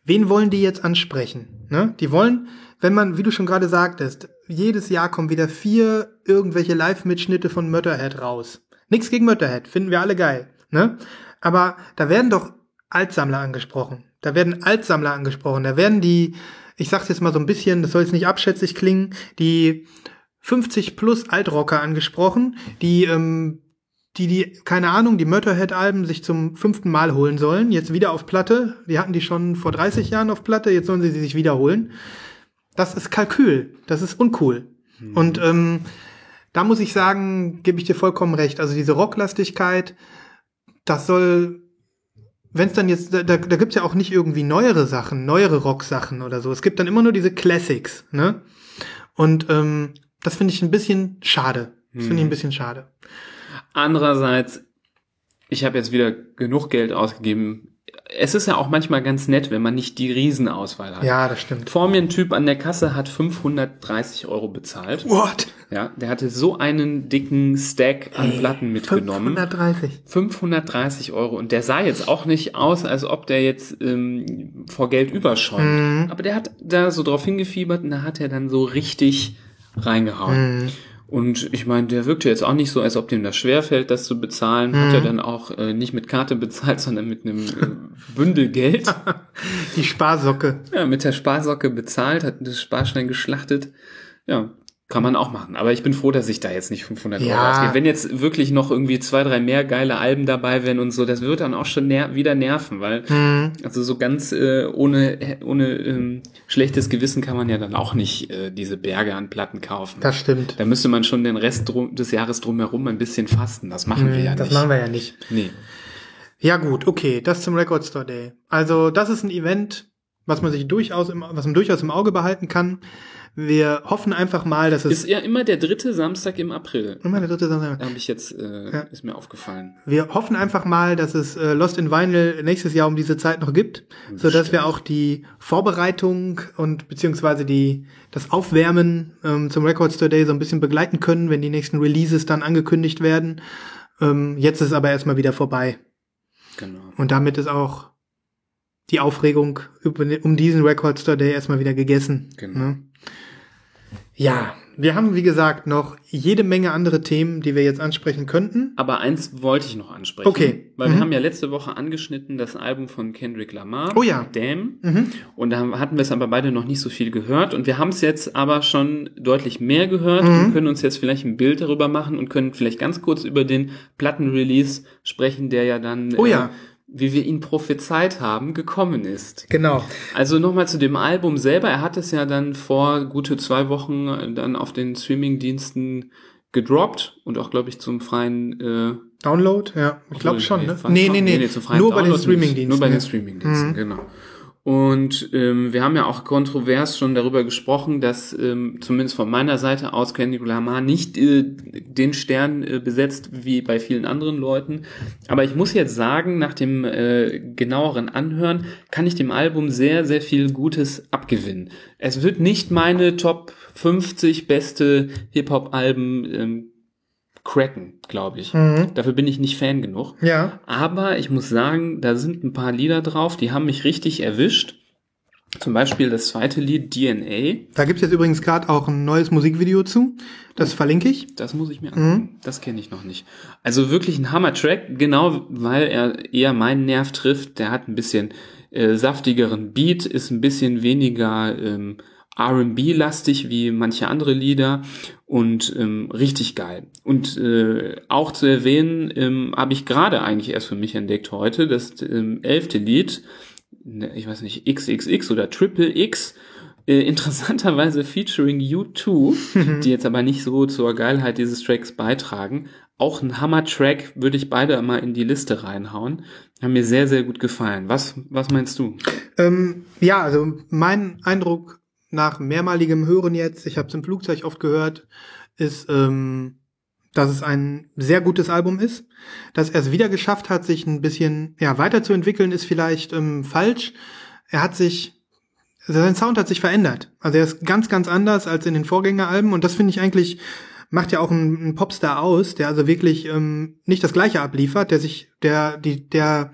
wen wollen die jetzt ansprechen? Ne? Die wollen, wenn man, wie du schon gerade sagtest, jedes Jahr kommen wieder vier irgendwelche Live-Mitschnitte von Mutterhead raus. Nichts gegen Mutterhead, finden wir alle geil. Ne? Aber da werden doch Altsammler angesprochen. Da werden Altsammler angesprochen. Da werden die, ich sag's jetzt mal so ein bisschen, das soll jetzt nicht abschätzig klingen, die 50 plus Altrocker angesprochen, die ähm, die, die, keine Ahnung, die Motorhead-Alben sich zum fünften Mal holen sollen, jetzt wieder auf Platte. Die hatten die schon vor 30 Jahren auf Platte, jetzt sollen sie sie sich wiederholen. Das ist Kalkül, das ist uncool. Mhm. Und ähm, da muss ich sagen, gebe ich dir vollkommen recht. Also diese Rocklastigkeit, das soll, wenn es dann jetzt, da, da gibt's ja auch nicht irgendwie neuere Sachen, neuere Rocksachen oder so. Es gibt dann immer nur diese Classics, ne? Und ähm, das finde ich ein bisschen schade. Das finde ich ein mhm. bisschen schade. Andererseits, ich habe jetzt wieder genug Geld ausgegeben. Es ist ja auch manchmal ganz nett, wenn man nicht die Riesenauswahl hat. Ja, das stimmt. Vor mir ein Typ an der Kasse hat 530 Euro bezahlt. What? Ja, der hatte so einen dicken Stack an Platten mitgenommen. 530. 530 Euro. Und der sah jetzt auch nicht aus, als ob der jetzt ähm, vor Geld überschäumt. Mhm. Aber der hat da so drauf hingefiebert und da hat er dann so richtig reingehauen. Mhm. Und ich meine, der wirkte jetzt auch nicht so, als ob dem das schwerfällt, das zu bezahlen. Mhm. Hat er dann auch äh, nicht mit Karte bezahlt, sondern mit einem äh, Bündel Geld. Die Sparsocke. Ja, mit der Sparsocke bezahlt, hat das Sparschwein geschlachtet. Ja, kann man auch machen. Aber ich bin froh, dass ich da jetzt nicht 500 ja. Euro ausgebe. Wenn jetzt wirklich noch irgendwie zwei, drei mehr geile Alben dabei wären und so, das wird dann auch schon ner wieder nerven, weil mhm. also so ganz äh, ohne ohne ähm, schlechtes Gewissen kann man ja dann auch nicht äh, diese Berge an Platten kaufen. Das stimmt. Da müsste man schon den Rest drum, des Jahres drumherum ein bisschen fasten. Das machen mhm, wir ja das nicht. Das machen wir ja nicht. Nee. Ja gut, okay, das zum Record Store Day. Also das ist ein Event, was man sich durchaus im, was man durchaus im Auge behalten kann. Wir hoffen einfach mal, dass es. Ist ja immer der dritte Samstag im April. Immer der dritte Samstag. Habe ich jetzt, äh, ja. ist mir aufgefallen. Wir hoffen einfach mal, dass es äh, Lost in Vinyl nächstes Jahr um diese Zeit noch gibt, so dass wir auch die Vorbereitung und beziehungsweise die das Aufwärmen ähm, zum Records Today so ein bisschen begleiten können, wenn die nächsten Releases dann angekündigt werden. Ähm, jetzt ist es aber erstmal wieder vorbei. Genau. Und damit ist auch die Aufregung um diesen Record Store Day erstmal wieder gegessen. Genau. Ne? Ja, wir haben, wie gesagt, noch jede Menge andere Themen, die wir jetzt ansprechen könnten. Aber eins wollte ich noch ansprechen. Okay. Weil Mhm. wir haben ja letzte Woche angeschnitten das Album von Kendrick Lamar. Oh ja. Damn. Mhm. Und da hatten wir es aber beide noch nicht so viel gehört. Und wir haben es jetzt aber schon deutlich mehr gehört Mhm. und können uns jetzt vielleicht ein Bild darüber machen und können vielleicht ganz kurz über den Plattenrelease sprechen, der ja dann, Oh ja. äh, wie wir ihn prophezeit haben, gekommen ist. Genau. Also nochmal zu dem Album selber. Er hat es ja dann vor gute zwei Wochen äh, dann auf den Streaming-Diensten gedroppt und auch, glaube ich, zum freien äh, Download, ja. Ich glaube schon, ne? Nee, nee, nee. freien Nur bei den. Streamingdiensten. Nur bei den. Streamingdiensten, Mhm. genau. Und ähm, wir haben ja auch kontrovers schon darüber gesprochen, dass ähm, zumindest von meiner Seite aus Kendrick Lamar nicht äh, den Stern äh, besetzt wie bei vielen anderen Leuten. Aber ich muss jetzt sagen, nach dem äh, genaueren Anhören kann ich dem Album sehr, sehr viel Gutes abgewinnen. Es wird nicht meine Top 50 beste Hip-Hop-Alben ähm, cracken, glaube ich. Mhm. Dafür bin ich nicht Fan genug. Ja. Aber ich muss sagen, da sind ein paar Lieder drauf, die haben mich richtig erwischt. Zum Beispiel das zweite Lied DNA. Da gibt's jetzt übrigens gerade auch ein neues Musikvideo zu. Das verlinke ich. Das muss ich mir angucken. Das kenne ich noch nicht. Also wirklich ein Hammer-Track, genau weil er eher meinen Nerv trifft. Der hat ein bisschen äh, saftigeren Beat, ist ein bisschen weniger ähm, R&B-lastig wie manche andere Lieder und ähm, richtig geil. Und äh, auch zu erwähnen, ähm, habe ich gerade eigentlich erst für mich entdeckt heute, das ähm, elfte Lied, ne, ich weiß nicht, XXX oder Triple X, äh, interessanterweise featuring U2, die jetzt aber nicht so zur Geilheit dieses Tracks beitragen. Auch ein Hammer-Track würde ich beide mal in die Liste reinhauen. Haben mir sehr, sehr gut gefallen. Was, was meinst du? Ähm, ja, also mein Eindruck nach mehrmaligem Hören jetzt, ich habe es im Flugzeug oft gehört, ist, ähm, dass es ein sehr gutes Album ist. Dass er es wieder geschafft hat, sich ein bisschen ja, weiterzuentwickeln, ist vielleicht ähm, falsch. Er hat sich, sein Sound hat sich verändert. Also er ist ganz, ganz anders als in den Vorgängeralben und das finde ich eigentlich macht ja auch einen, einen Popstar aus, der also wirklich ähm, nicht das Gleiche abliefert, der sich, der, die, der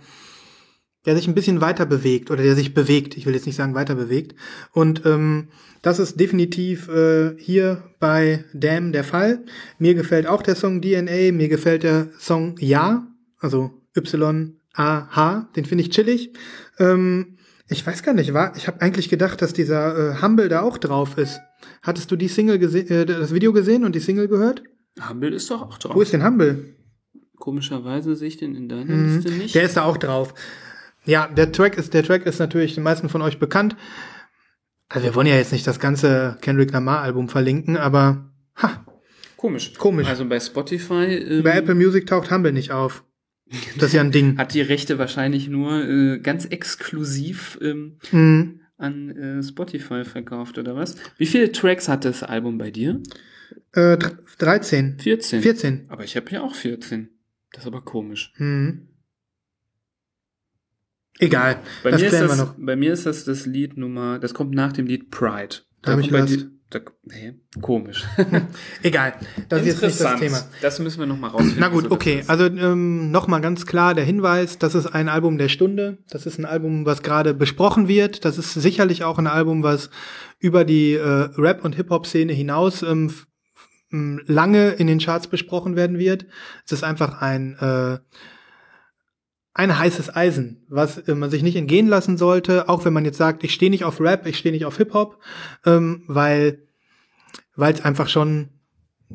der sich ein bisschen weiter bewegt oder der sich bewegt. Ich will jetzt nicht sagen weiter bewegt. Und ähm, das ist definitiv äh, hier bei Damn der Fall. Mir gefällt auch der Song DNA. Mir gefällt der Song Ja, also Y-A-H. Den finde ich chillig. Ähm, ich weiß gar nicht, war, ich habe eigentlich gedacht, dass dieser äh, Humble da auch drauf ist. Hattest du die Single gesehen, äh, das Video gesehen und die Single gehört? Humble ist doch auch drauf. Wo ist denn Humble? Komischerweise sehe ich den in deiner Mhm. Liste nicht. Der ist da auch drauf. Ja, der Track ist, der Track ist natürlich den meisten von euch bekannt. Also wir wollen ja jetzt nicht das ganze Kendrick Lamar Album verlinken, aber ha, Komisch. Komisch. Also bei Spotify ähm, bei Apple Music taucht Humble nicht auf. Das ist ja ein Ding. hat die Rechte wahrscheinlich nur äh, ganz exklusiv ähm, Mhm. an äh, Spotify verkauft, oder was? Wie viele Tracks hat das Album bei dir? Äh, dr- 13. 14. 14. Aber ich habe ja auch 14. Das ist aber komisch. Mhm. Egal, Bei das mir, ist das, bei mir ist das das Lied Nummer, das kommt nach dem Lied Pride. Da hab ich kommt bei Lust. da, hä? Komisch. Egal, das ist jetzt nicht das Thema. Das müssen wir noch mal rausfinden. Na gut, okay. Also ähm, nochmal ganz klar der Hinweis, das ist ein Album der Stunde. Das ist ein Album, was gerade besprochen wird. Das ist sicherlich auch ein Album, was über die äh, Rap- und Hip-Hop-Szene hinaus ähm, lange in den Charts besprochen werden wird. Es ist einfach ein äh, ein heißes Eisen, was äh, man sich nicht entgehen lassen sollte, auch wenn man jetzt sagt, ich stehe nicht auf Rap, ich stehe nicht auf Hip-Hop, ähm, weil weil es einfach schon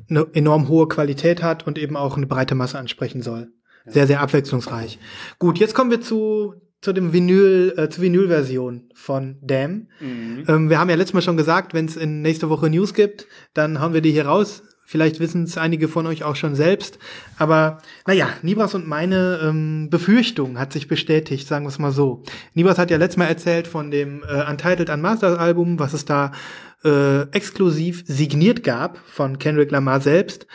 eine enorm hohe Qualität hat und eben auch eine breite Masse ansprechen soll. Sehr, sehr abwechslungsreich. Gut, jetzt kommen wir zu, zu dem Vinyl, äh, zur Vinyl-Version von Damn. Mhm. Ähm, wir haben ja letztes Mal schon gesagt, wenn es in nächste Woche News gibt, dann hauen wir die hier raus. Vielleicht wissen es einige von euch auch schon selbst. Aber naja, Nibras und meine ähm, Befürchtung hat sich bestätigt, sagen wir es mal so. Nibras hat ja letztes Mal erzählt von dem äh, Untitled Unmastered Album, was es da äh, exklusiv signiert gab von Kendrick Lamar selbst.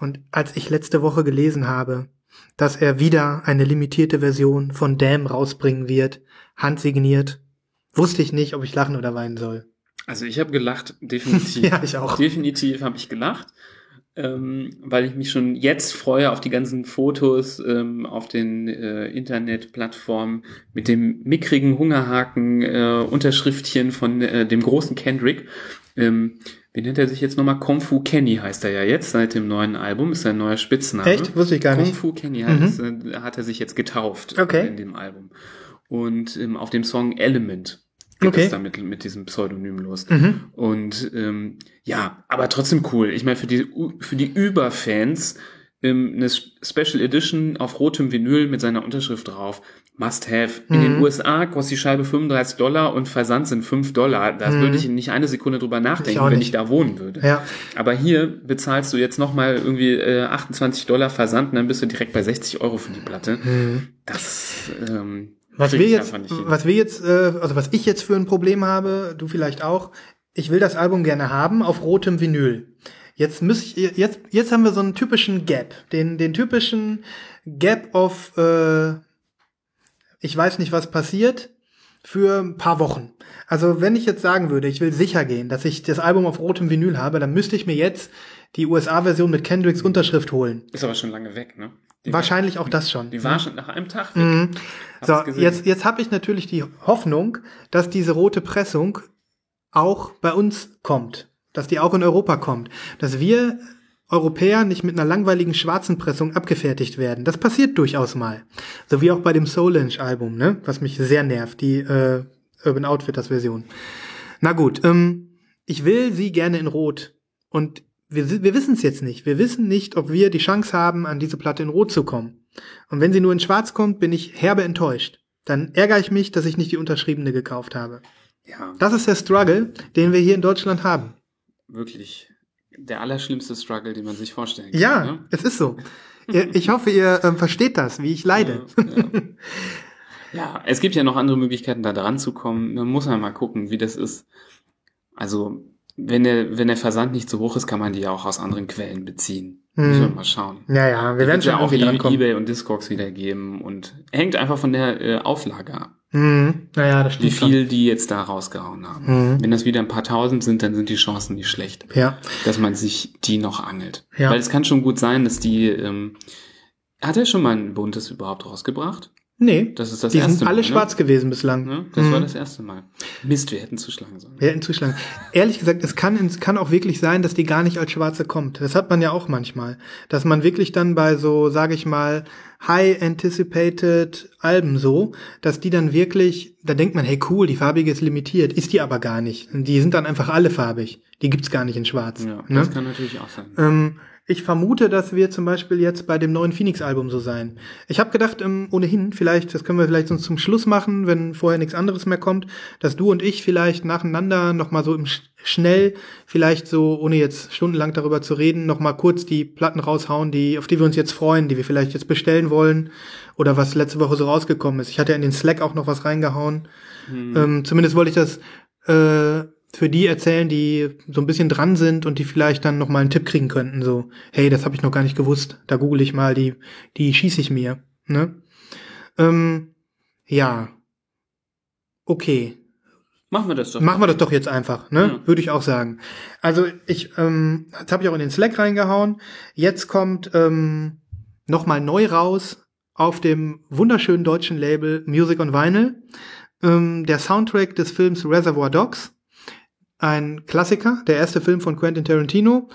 Und als ich letzte Woche gelesen habe, dass er wieder eine limitierte Version von Damn rausbringen wird, handsigniert, wusste ich nicht, ob ich lachen oder weinen soll. Also ich habe gelacht, definitiv. Ja, ich auch. Definitiv habe ich gelacht. Ähm, weil ich mich schon jetzt freue auf die ganzen Fotos ähm, auf den äh, Internetplattformen mit dem mickrigen Hungerhaken äh, Unterschriftchen von äh, dem großen Kendrick. Ähm, wie nennt er sich jetzt nochmal? Kung Fu Kenny heißt er ja jetzt seit dem neuen Album, ist sein neuer Spitzname. Echt? Wusste ich gar Kung nicht. Fu Kenny heißt, äh, hat er sich jetzt getauft Okay. äh, in dem Album. Und ähm, auf dem Song Element geht Okay. es damit mit diesem Pseudonym los. Mhm. Und ähm, ja, aber trotzdem cool. Ich meine, für die, für die Überfans ähm, eine Special Edition auf rotem Vinyl mit seiner Unterschrift drauf. Must have. In Mhm. den USA kostet die Scheibe 35 Dollar und Versand sind 5 Dollar. Da würde ich nicht eine Sekunde drüber nachdenken, Mhm. auch wenn ich da wohnen würde. Ja. Aber hier bezahlst du jetzt nochmal irgendwie äh, 28 Dollar Versand und dann bist du direkt bei 60 Euro für die Platte. Das ähm, Mhm. Was wir ich jetzt, was wir jetzt, äh, also was ich jetzt für ein Problem habe, du vielleicht auch, ich will das Album gerne haben auf rotem Vinyl. Jetzt muss ich, jetzt, jetzt haben wir so einen typischen Gap, den, den typischen Gap of, äh, ich weiß nicht, was passiert, für ein paar Wochen. Also wenn ich jetzt sagen würde, ich will sicher gehen, dass ich das Album auf rotem Vinyl habe, dann müsste ich mir jetzt die USA-Version mit Kendricks Unterschrift holen. Ist aber schon lange weg, ne? Die Wahrscheinlich auch das schon. War, die war schon nach einem Tag weg. Mhm. So, jetzt, jetzt habe ich natürlich die Hoffnung, dass diese rote Pressung auch bei uns kommt, dass die auch in Europa kommt, dass wir Europäer nicht mit einer langweiligen schwarzen Pressung abgefertigt werden. Das passiert durchaus mal. So wie auch bei dem Solange-Album, ne? was mich sehr nervt, die äh, Urban Outfitters Version. Na gut, ähm, ich will sie gerne in Rot. Und wir, wir wissen es jetzt nicht. Wir wissen nicht, ob wir die Chance haben, an diese Platte in Rot zu kommen. Und wenn sie nur in Schwarz kommt, bin ich herbe enttäuscht. Dann ärgere ich mich, dass ich nicht die unterschriebene gekauft habe. Ja, Das ist der Struggle, den wir hier in Deutschland haben. wirklich der allerschlimmste Struggle, den man sich vorstellen kann. Ja, Ne? es ist so. Ich hoffe, ihr ähm, versteht das, wie ich leide. Ja, ja. ja, es gibt ja noch andere Möglichkeiten, da dran zu kommen. Man muss ja mal gucken, wie das ist. Also, wenn der, wenn der Versand nicht so hoch ist, kann man die ja auch aus anderen Quellen beziehen. Hm. Müssen wir mal schauen. Ja, ja, wir werden schon ja auch E- drankommen. Ebay und Discogs wieder geben und hängt einfach von der äh, Auflage ab, Mhm. Naja, das wie stimmt viel die jetzt da rausgehauen haben. Mhm. Wenn das wieder ein paar tausend sind, dann sind die Chancen nicht schlecht, schon. Ja. dass man sich die noch angelt. Ja. Weil es kann schon gut sein, dass die, ähm, hat er schon mal ein buntes überhaupt rausgebracht? Nee, Das ist das die erste sind alle Mal, ne? schwarz gewesen bislang. Ne? Das Mhm. war das erste Mal. Mist, wir hätten zuschlagen sollen. Wir hätten zuschlagen. Ehrlich gesagt, es kann, es kann auch wirklich sein, dass die gar nicht als schwarze kommt. Das hat man ja auch manchmal. Dass man wirklich dann bei so, sage ich mal, high anticipated Alben so, dass die dann wirklich, da denkt man, hey cool, die farbige ist limitiert, ist die aber gar nicht. Die sind dann einfach alle farbig. Die gibt's gar nicht in schwarz. Ja, ne? das kann natürlich auch sein. Ähm, ich vermute, dass wir zum Beispiel jetzt bei dem neuen Phoenix-Album so sein. Ich habe gedacht, ähm, ohnehin, vielleicht, das können wir vielleicht sonst zum Schluss machen, wenn vorher nichts anderes mehr kommt, dass du und ich vielleicht nacheinander nochmal so im Sch schnell, vielleicht so, ohne jetzt stundenlang darüber zu reden, nochmal kurz die Platten raushauen, die, auf die wir uns jetzt freuen, die wir vielleicht jetzt bestellen wollen oder was letzte Woche so rausgekommen ist. Ich hatte ja in den Slack auch noch was reingehauen. Ähm, zumindest wollte ich das äh, für die erzählen, die so ein bisschen dran sind und die vielleicht dann noch mal einen Tipp kriegen könnten. So, hey, das habe ich noch gar nicht gewusst. Da google ich mal, die, die schieße ich mir. Ne? Ähm, ja. Okay. Machen wir das doch. Machen wir das doch jetzt einfach, ne? Ja. Würde ich auch sagen. Also ich, ähm, das habe ich auch in den Slack reingehauen. Jetzt kommt ähm, noch mal neu raus auf dem wunderschönen deutschen Label Music on Vinyl ähm, der Soundtrack des Films Reservoir Dogs, ein Klassiker, der erste Film von Quentin Tarantino,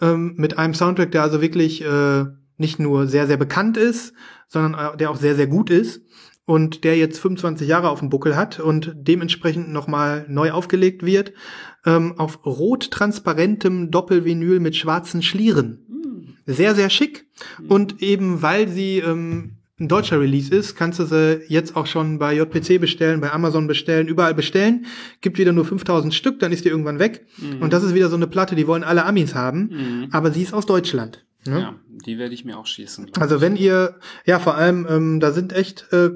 ähm, mit einem Soundtrack, der also wirklich äh, nicht nur sehr sehr bekannt ist, sondern äh, der auch sehr sehr gut ist und der jetzt 25 Jahre auf dem Buckel hat und dementsprechend nochmal neu aufgelegt wird, ähm, auf rot transparentem Doppelvinyl mit schwarzen Schlieren. Sehr, sehr schick. Und eben weil sie ähm, ein deutscher Release ist, kannst du sie jetzt auch schon bei JPC bestellen, bei Amazon bestellen, überall bestellen. Gibt wieder nur 5000 Stück, dann ist die irgendwann weg. Und das ist wieder so eine Platte, die wollen alle Amis haben, aber sie ist aus Deutschland. Ne? Ja, die werde ich mir auch schießen. Also wenn ihr, ja vor allem, ähm, da sind echt äh,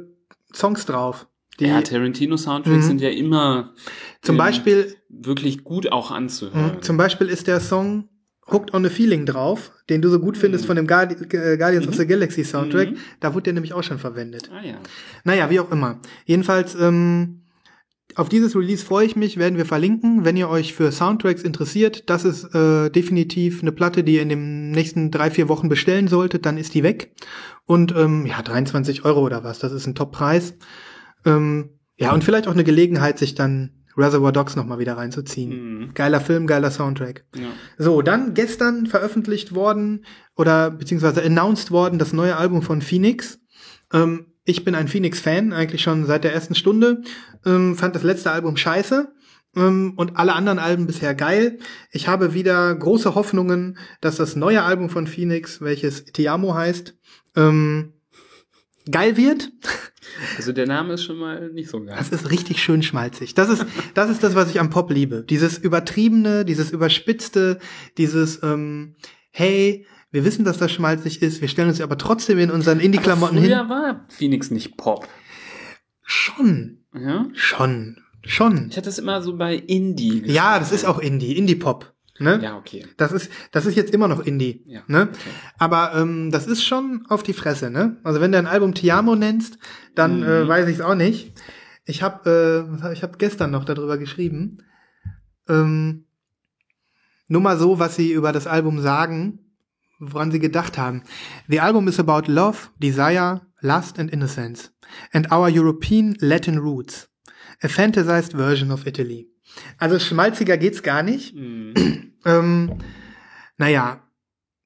Songs drauf. Die ja, Tarantino-Soundtracks Mhm. sind ja immer zum ähm, Beispiel, wirklich gut auch anzuhören. mh, zum Beispiel ist der Song Hooked on a Feeling drauf, den du so gut findest von dem Guardi äh, Guardians of the Galaxy Soundtrack. Mhm. Da wurde der nämlich auch schon verwendet. Ah ja. Naja, wie auch immer. Jedenfalls, ähm, auf dieses Release freue ich mich, werden wir verlinken. Wenn ihr euch für Soundtracks interessiert, das ist äh, definitiv eine Platte, die ihr in den nächsten drei, vier Wochen bestellen solltet, dann ist die weg. Und ähm, ja, 23 Euro oder was, das ist ein Top-Preis. Ähm, ja, und vielleicht auch eine Gelegenheit, sich dann Reservoir Dogs nochmal wieder reinzuziehen. Mhm. Geiler Film, geiler Soundtrack. Ja. So, dann gestern veröffentlicht worden oder beziehungsweise announced worden das neue Album von Phoenix. Ähm, ich bin ein Phoenix-Fan, eigentlich schon seit der ersten Stunde. Ähm, fand das letzte Album scheiße ähm, und alle anderen Alben bisher geil. Ich habe wieder große Hoffnungen, dass das neue Album von Phoenix, welches Ti Amo heißt, ähm, geil wird. Also der Name ist schon mal nicht so geil. Das ist richtig schön schmalzig. Das ist, das ist das, was ich am Pop liebe. Dieses übertriebene, dieses überspitzte, dieses, ähm, hey, wir wissen, dass das schmalzig ist, wir stellen uns aber trotzdem in unseren Indie-Klamotten hin. früher war Phoenix nicht Pop. Schon, Ja? schon, schon. Ich hatte es immer so bei Indie. Ja, das ist auch Indie, Indie-Pop. Ne? Ja, okay. Das ist, das ist jetzt immer noch Indie. Ja, Ne? okay. Aber ähm, das ist schon auf die Fresse, ne? Also wenn du ein Album Tiamo nennst, dann Mhm. äh, weiß ich es auch nicht. Ich habe äh, ich hab gestern noch darüber geschrieben. Ähm, nur mal so, was sie über das Album sagen, woran sie gedacht haben. The album is about love, desire, lust and innocence and our European Latin roots. A fantasized version of Italy. Also schmalziger geht's gar nicht. Mhm. Ähm, naja,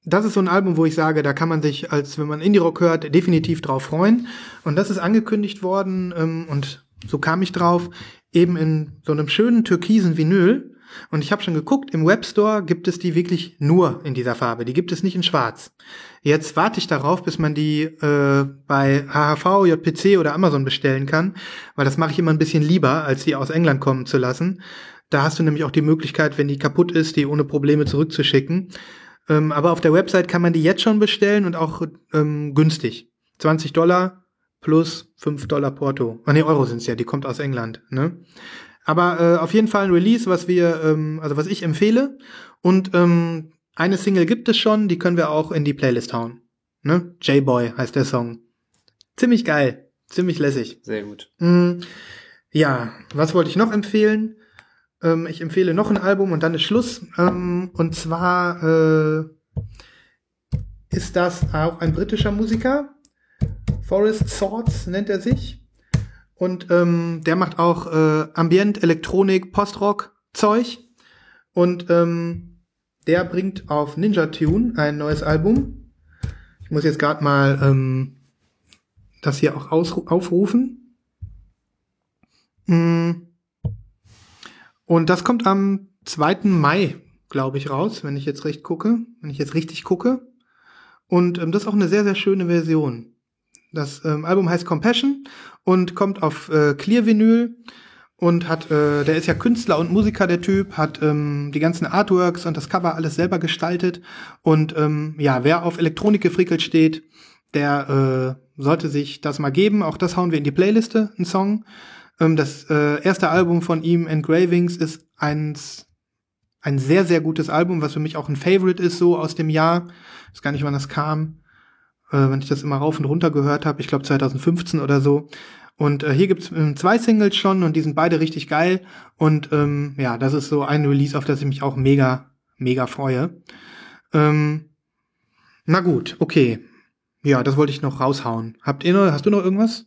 das ist so ein Album, wo ich sage, da kann man sich, als wenn man Indie-Rock hört, definitiv drauf freuen. Und das ist angekündigt worden ähm, und so kam ich drauf, eben in so einem schönen türkisen Vinyl. Und ich habe schon geguckt, im Webstore gibt es die wirklich nur in dieser Farbe. Die gibt es nicht in Schwarz. Jetzt warte ich darauf, bis man die äh, bei HHV, JPC oder Amazon bestellen kann, weil das mache ich immer ein bisschen lieber, als die aus England kommen zu lassen. Da hast du nämlich auch die Möglichkeit, wenn die kaputt ist, die ohne Probleme zurückzuschicken. Ähm, aber auf der Website kann man die jetzt schon bestellen und auch ähm, günstig. 20 Dollar plus 5 Dollar Porto. Ah, nee, Euro sind's ja, die kommt aus England. Ne? Aber äh, auf jeden Fall ein Release, was wir, ähm, also was ich empfehle. Und ähm, eine Single gibt es schon, die können wir auch in die Playlist hauen. Ne? J-Boy heißt der Song. Ziemlich geil, ziemlich lässig. Sehr gut. Mm, Ja, was wollte ich noch empfehlen? Ähm, ich empfehle noch ein Album und dann ist Schluss. Ähm, und zwar äh, ist das auch ein britischer Musiker. Forrest Swords nennt er sich. Und ähm, der macht auch äh, Ambient, Elektronik, Postrock Zeug. Und ähm, der bringt auf Ninja Tune ein neues Album. Ich muss jetzt gerade mal ähm, das hier auch aufrufen. Mm. Und das kommt am 2. Mai, glaube ich, raus, wenn ich jetzt recht gucke, wenn ich jetzt richtig gucke. Und ähm, das ist auch eine sehr, sehr schöne Version. Das ähm, Album heißt Compassion und kommt auf äh, Clear Vinyl und hat, äh, der ist ja Künstler und Musiker, der Typ, hat ähm, die ganzen Artworks und das Cover alles selber gestaltet. Und ähm, ja, wer auf Elektronik gefrickelt steht, der äh, sollte sich das mal geben. Auch das hauen wir in die Playliste, ein Song. Ähm, das äh, erste Album von ihm, Engravings, ist eins, ein sehr, sehr gutes Album, was für mich auch ein Favorite ist, so aus dem Jahr. Ich weiß gar nicht, wann das kam, äh, wenn ich das immer rauf und runter gehört habe. Ich glaube 2015 oder so. Und äh, hier gibt's ähm, zwei Singles schon und die sind beide richtig geil. Und ähm, ja, das ist so ein Release, auf das ich mich auch mega, mega freue. Ähm, na gut, okay. Ja, das wollte ich noch raushauen. Habt ihr noch, hast du noch irgendwas?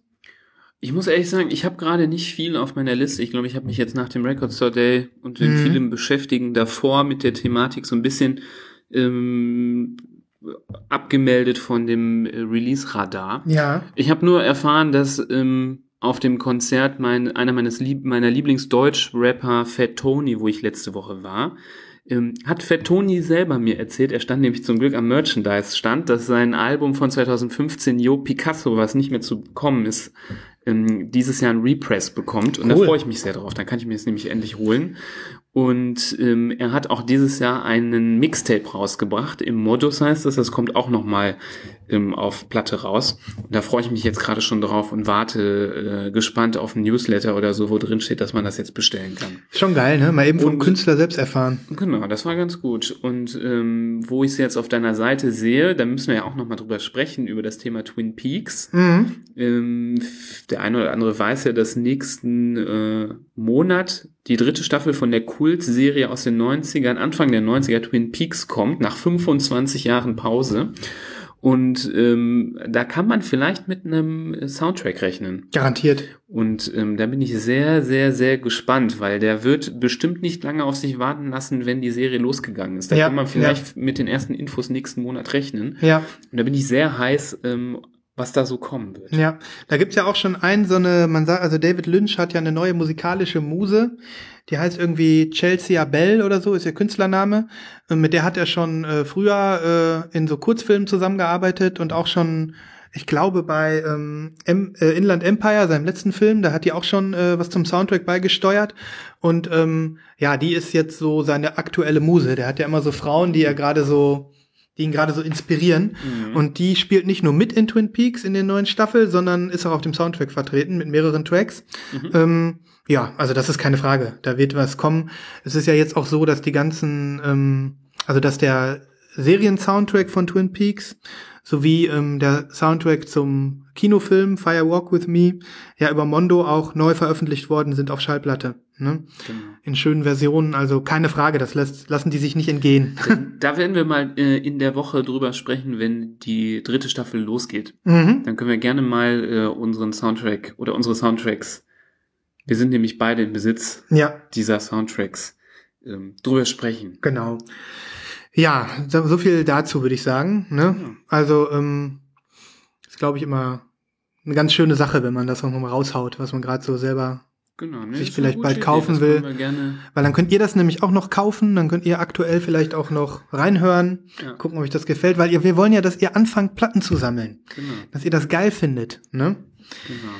Ich muss ehrlich sagen, ich habe gerade nicht viel auf meiner Liste. Ich glaube, ich habe mich jetzt nach dem Record Store Day und den Mhm. vielen Beschäftigen davor mit der Thematik so ein bisschen ähm, abgemeldet von dem äh, Release-Radar. Ja. Ich habe nur erfahren, dass ähm, auf dem Konzert mein, einer meines Lieb meiner Lieblingsdeutsch-Rapper Fat Tony, wo ich letzte Woche war, ähm, hat Fat Tony selber mir erzählt, er stand nämlich zum Glück am Merchandise-Stand, dass sein Album von 2015, Yo Picasso, was nicht mehr zu bekommen ist, ähm, dieses Jahr ein Repress bekommt. Und da Cool. freue ich mich sehr drauf. Dann kann ich mir das nämlich endlich holen. Und ähm, er hat auch dieses Jahr einen Mixtape rausgebracht. Im Modus heißt das, das kommt auch nochmal ähm, auf Platte raus. Und da freue ich mich jetzt gerade schon drauf und warte äh, gespannt auf ein Newsletter oder so, wo drin steht, dass man das jetzt bestellen kann. Schon geil, ne? Mal eben vom Und- Künstler selbst erfahren. Genau, das war ganz gut. Und ähm, wo ich es jetzt auf deiner Seite sehe, da müssen wir ja auch nochmal drüber sprechen, über das Thema Twin Peaks. Mhm. Ähm, der eine oder andere weiß ja, dass nächsten äh, Monat die dritte Staffel von der Kult-Serie aus den 90ern, Anfang der 90er Twin Peaks kommt, nach 25 Jahren Pause. Und ähm, da kann man vielleicht mit einem Soundtrack rechnen. Garantiert. Und ähm, da bin ich sehr, sehr, sehr gespannt, weil der wird bestimmt nicht lange auf sich warten lassen, wenn die Serie losgegangen ist. Da Ja, kann man vielleicht mit den ersten Infos nächsten Monat rechnen. Ja, Und da bin ich sehr heiß, ähm, was da so kommen wird. ja. Da gibt's ja auch schon ein, so eine, man sagt, also David Lynch hat ja eine neue musikalische Muse. Die heißt irgendwie Chelsea Bell oder so, ist ihr Künstlername. Mit der hat er schon äh, früher äh, in so Kurzfilmen zusammengearbeitet und auch schon, ich glaube, bei ähm, em, äh, Inland Empire, seinem letzten Film, da hat die auch schon äh, was zum Soundtrack beigesteuert. Und ähm, ja, die ist jetzt so seine aktuelle Muse. Der hat ja immer so Frauen, die er gerade so, die ihn gerade so inspirieren. Mhm. Und die spielt nicht nur mit in Twin Peaks in der neuen Staffel, sondern ist auch auf dem Soundtrack vertreten mit mehreren Tracks. Mhm. Ähm, ja, also das ist keine Frage. Da wird was kommen. Es ist ja jetzt auch so, dass die ganzen, ähm, also dass der Serien-Soundtrack von Twin Peaks sowie ähm, der Soundtrack zum Kinofilm Fire Walk with Me ja über Mondo auch neu veröffentlicht worden sind auf Schallplatte. Ne? Genau. In schönen Versionen. Also keine Frage, das lässt, lassen die sich nicht entgehen. Da werden wir mal äh, in der Woche drüber sprechen, wenn die dritte Staffel losgeht. mhm. Dann können wir gerne mal äh, unseren Soundtrack oder unsere Soundtracks, wir sind nämlich beide im Besitz Ja, dieser Soundtracks, ähm, drüber sprechen. Genau. Ja, so, viel dazu würde ich sagen. Ne? Ja. Also ähm, ist, glaube ich, immer eine ganz schöne Sache, wenn man das noch mal raushaut, was man gerade so selber. Genau, ne, Sich vielleicht bald Idee, kaufen das will. Weil dann könnt ihr das nämlich auch noch kaufen, dann könnt ihr aktuell vielleicht auch noch reinhören, ja, gucken, ob euch das gefällt, weil ihr, wir wollen ja, dass ihr anfangt, Platten zu sammeln, genau, dass ihr das geil findet. Ne? genau.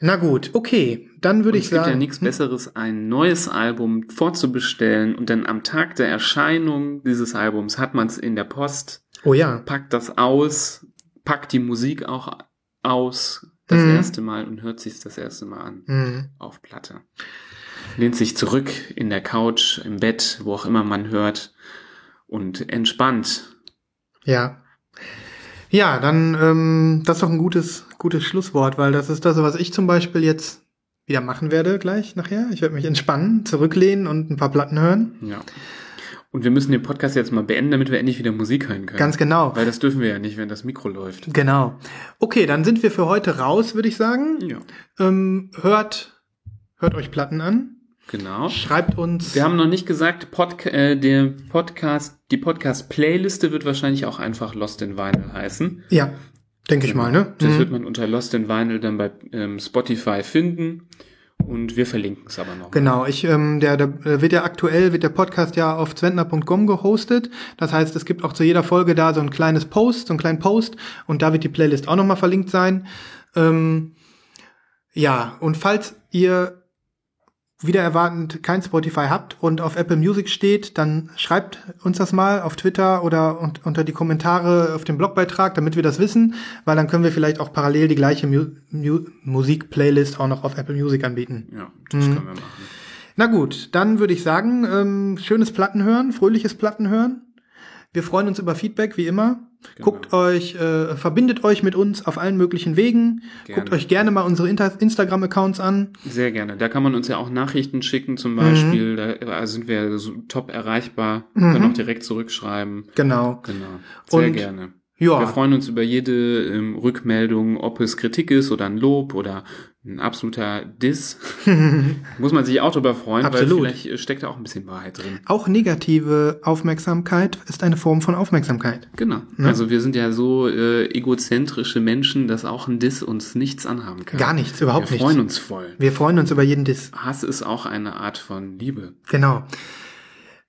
Na gut, okay, dann würde ich es gibt sagen. ja nichts hm? Besseres, ein neues Album vorzubestellen und dann am Tag der Erscheinung dieses Albums hat man es in der Post, Oh ja, packt das aus, packt die Musik auch aus das Mhm. erste Mal und hört sich das erste Mal an hm. auf Platte. Lehnt sich zurück in der Couch, im Bett, wo auch immer man hört und entspannt. Ja. Ja, dann ähm, das ist doch ein gutes, gutes Schlusswort, weil das ist das, was ich zum Beispiel jetzt wieder machen werde gleich nachher. Ich werde mich entspannen, zurücklehnen und ein paar Platten hören. Ja. Und wir müssen den Podcast jetzt mal beenden, damit wir endlich wieder Musik hören können. Ganz genau. Weil das dürfen wir ja nicht, wenn das Mikro läuft. Genau. Okay, dann sind wir für heute raus, würde ich sagen. Ja. Ähm, hört, hört euch Platten an. Genau. Schreibt uns. Wir haben noch nicht gesagt, Podca äh, der Podcast, die Podcast-Playliste wird wahrscheinlich auch einfach Lost in Vinyl heißen. ja, denke ich mal, ne? Das Mhm. wird man unter Lost in Vinyl dann bei ähm, Spotify finden. Und wir verlinken es aber noch. Genau, ich, ähm, der, der äh, wird ja aktuell, wird der Podcast ja auf zwentner.com gehostet. Das heißt, es gibt auch zu jeder Folge da so ein kleines Post, so einen kleinen Post und da wird die Playlist auch nochmal verlinkt sein. Ähm, ja, und falls ihr wieder erwartend kein Spotify habt und auf Apple Music steht, dann schreibt uns das mal auf Twitter oder un unter die Kommentare auf dem Blogbeitrag, damit wir das wissen, weil dann können wir vielleicht auch parallel die gleiche Mu Mu Musik-Playlist auch noch auf Apple Music anbieten. Ja, das Mhm. können wir machen. Na gut, dann würde ich sagen, ähm, schönes Plattenhören, fröhliches Plattenhören. Wir freuen uns über Feedback, wie immer. Genau. Guckt euch, äh, verbindet euch mit uns auf allen möglichen Wegen. Gerne. Guckt euch gerne mal unsere Instagram-Accounts an. Sehr gerne. Da kann man uns ja auch Nachrichten schicken, Mhm. zum Beispiel. Da sind wir so top erreichbar. Können auch direkt zurückschreiben. Genau. Genau. Sehr Und- gerne. Ja. Wir freuen uns über jede ähm, Rückmeldung, ob es Kritik ist oder ein Lob oder ein absoluter Diss. Muss man sich auch drüber freuen, Absolut. weil vielleicht äh, steckt da auch ein bisschen Wahrheit drin. Auch negative Aufmerksamkeit ist eine Form von Aufmerksamkeit. Genau. Also wir sind ja so äh, egozentrische Menschen, dass auch ein Diss uns nichts anhaben kann. Gar nichts, überhaupt wir nichts. freuen uns voll. Wir freuen uns über jeden Diss. Hass ist auch eine Art von Liebe. Genau.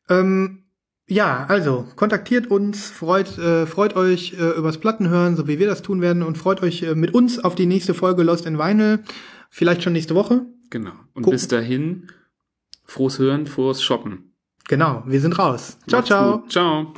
Ähm, ja, also kontaktiert uns, freut, äh, freut euch äh, übers Plattenhören, so wie wir das tun werden, und freut euch äh, mit uns auf die nächste Folge Lost in Vinyl. Vielleicht schon nächste Woche. Genau. Und Gucken. bis dahin Frohes Hören, frohes Shoppen. Genau, wir sind raus. Ciao, Macht's ciao. Gut. Ciao.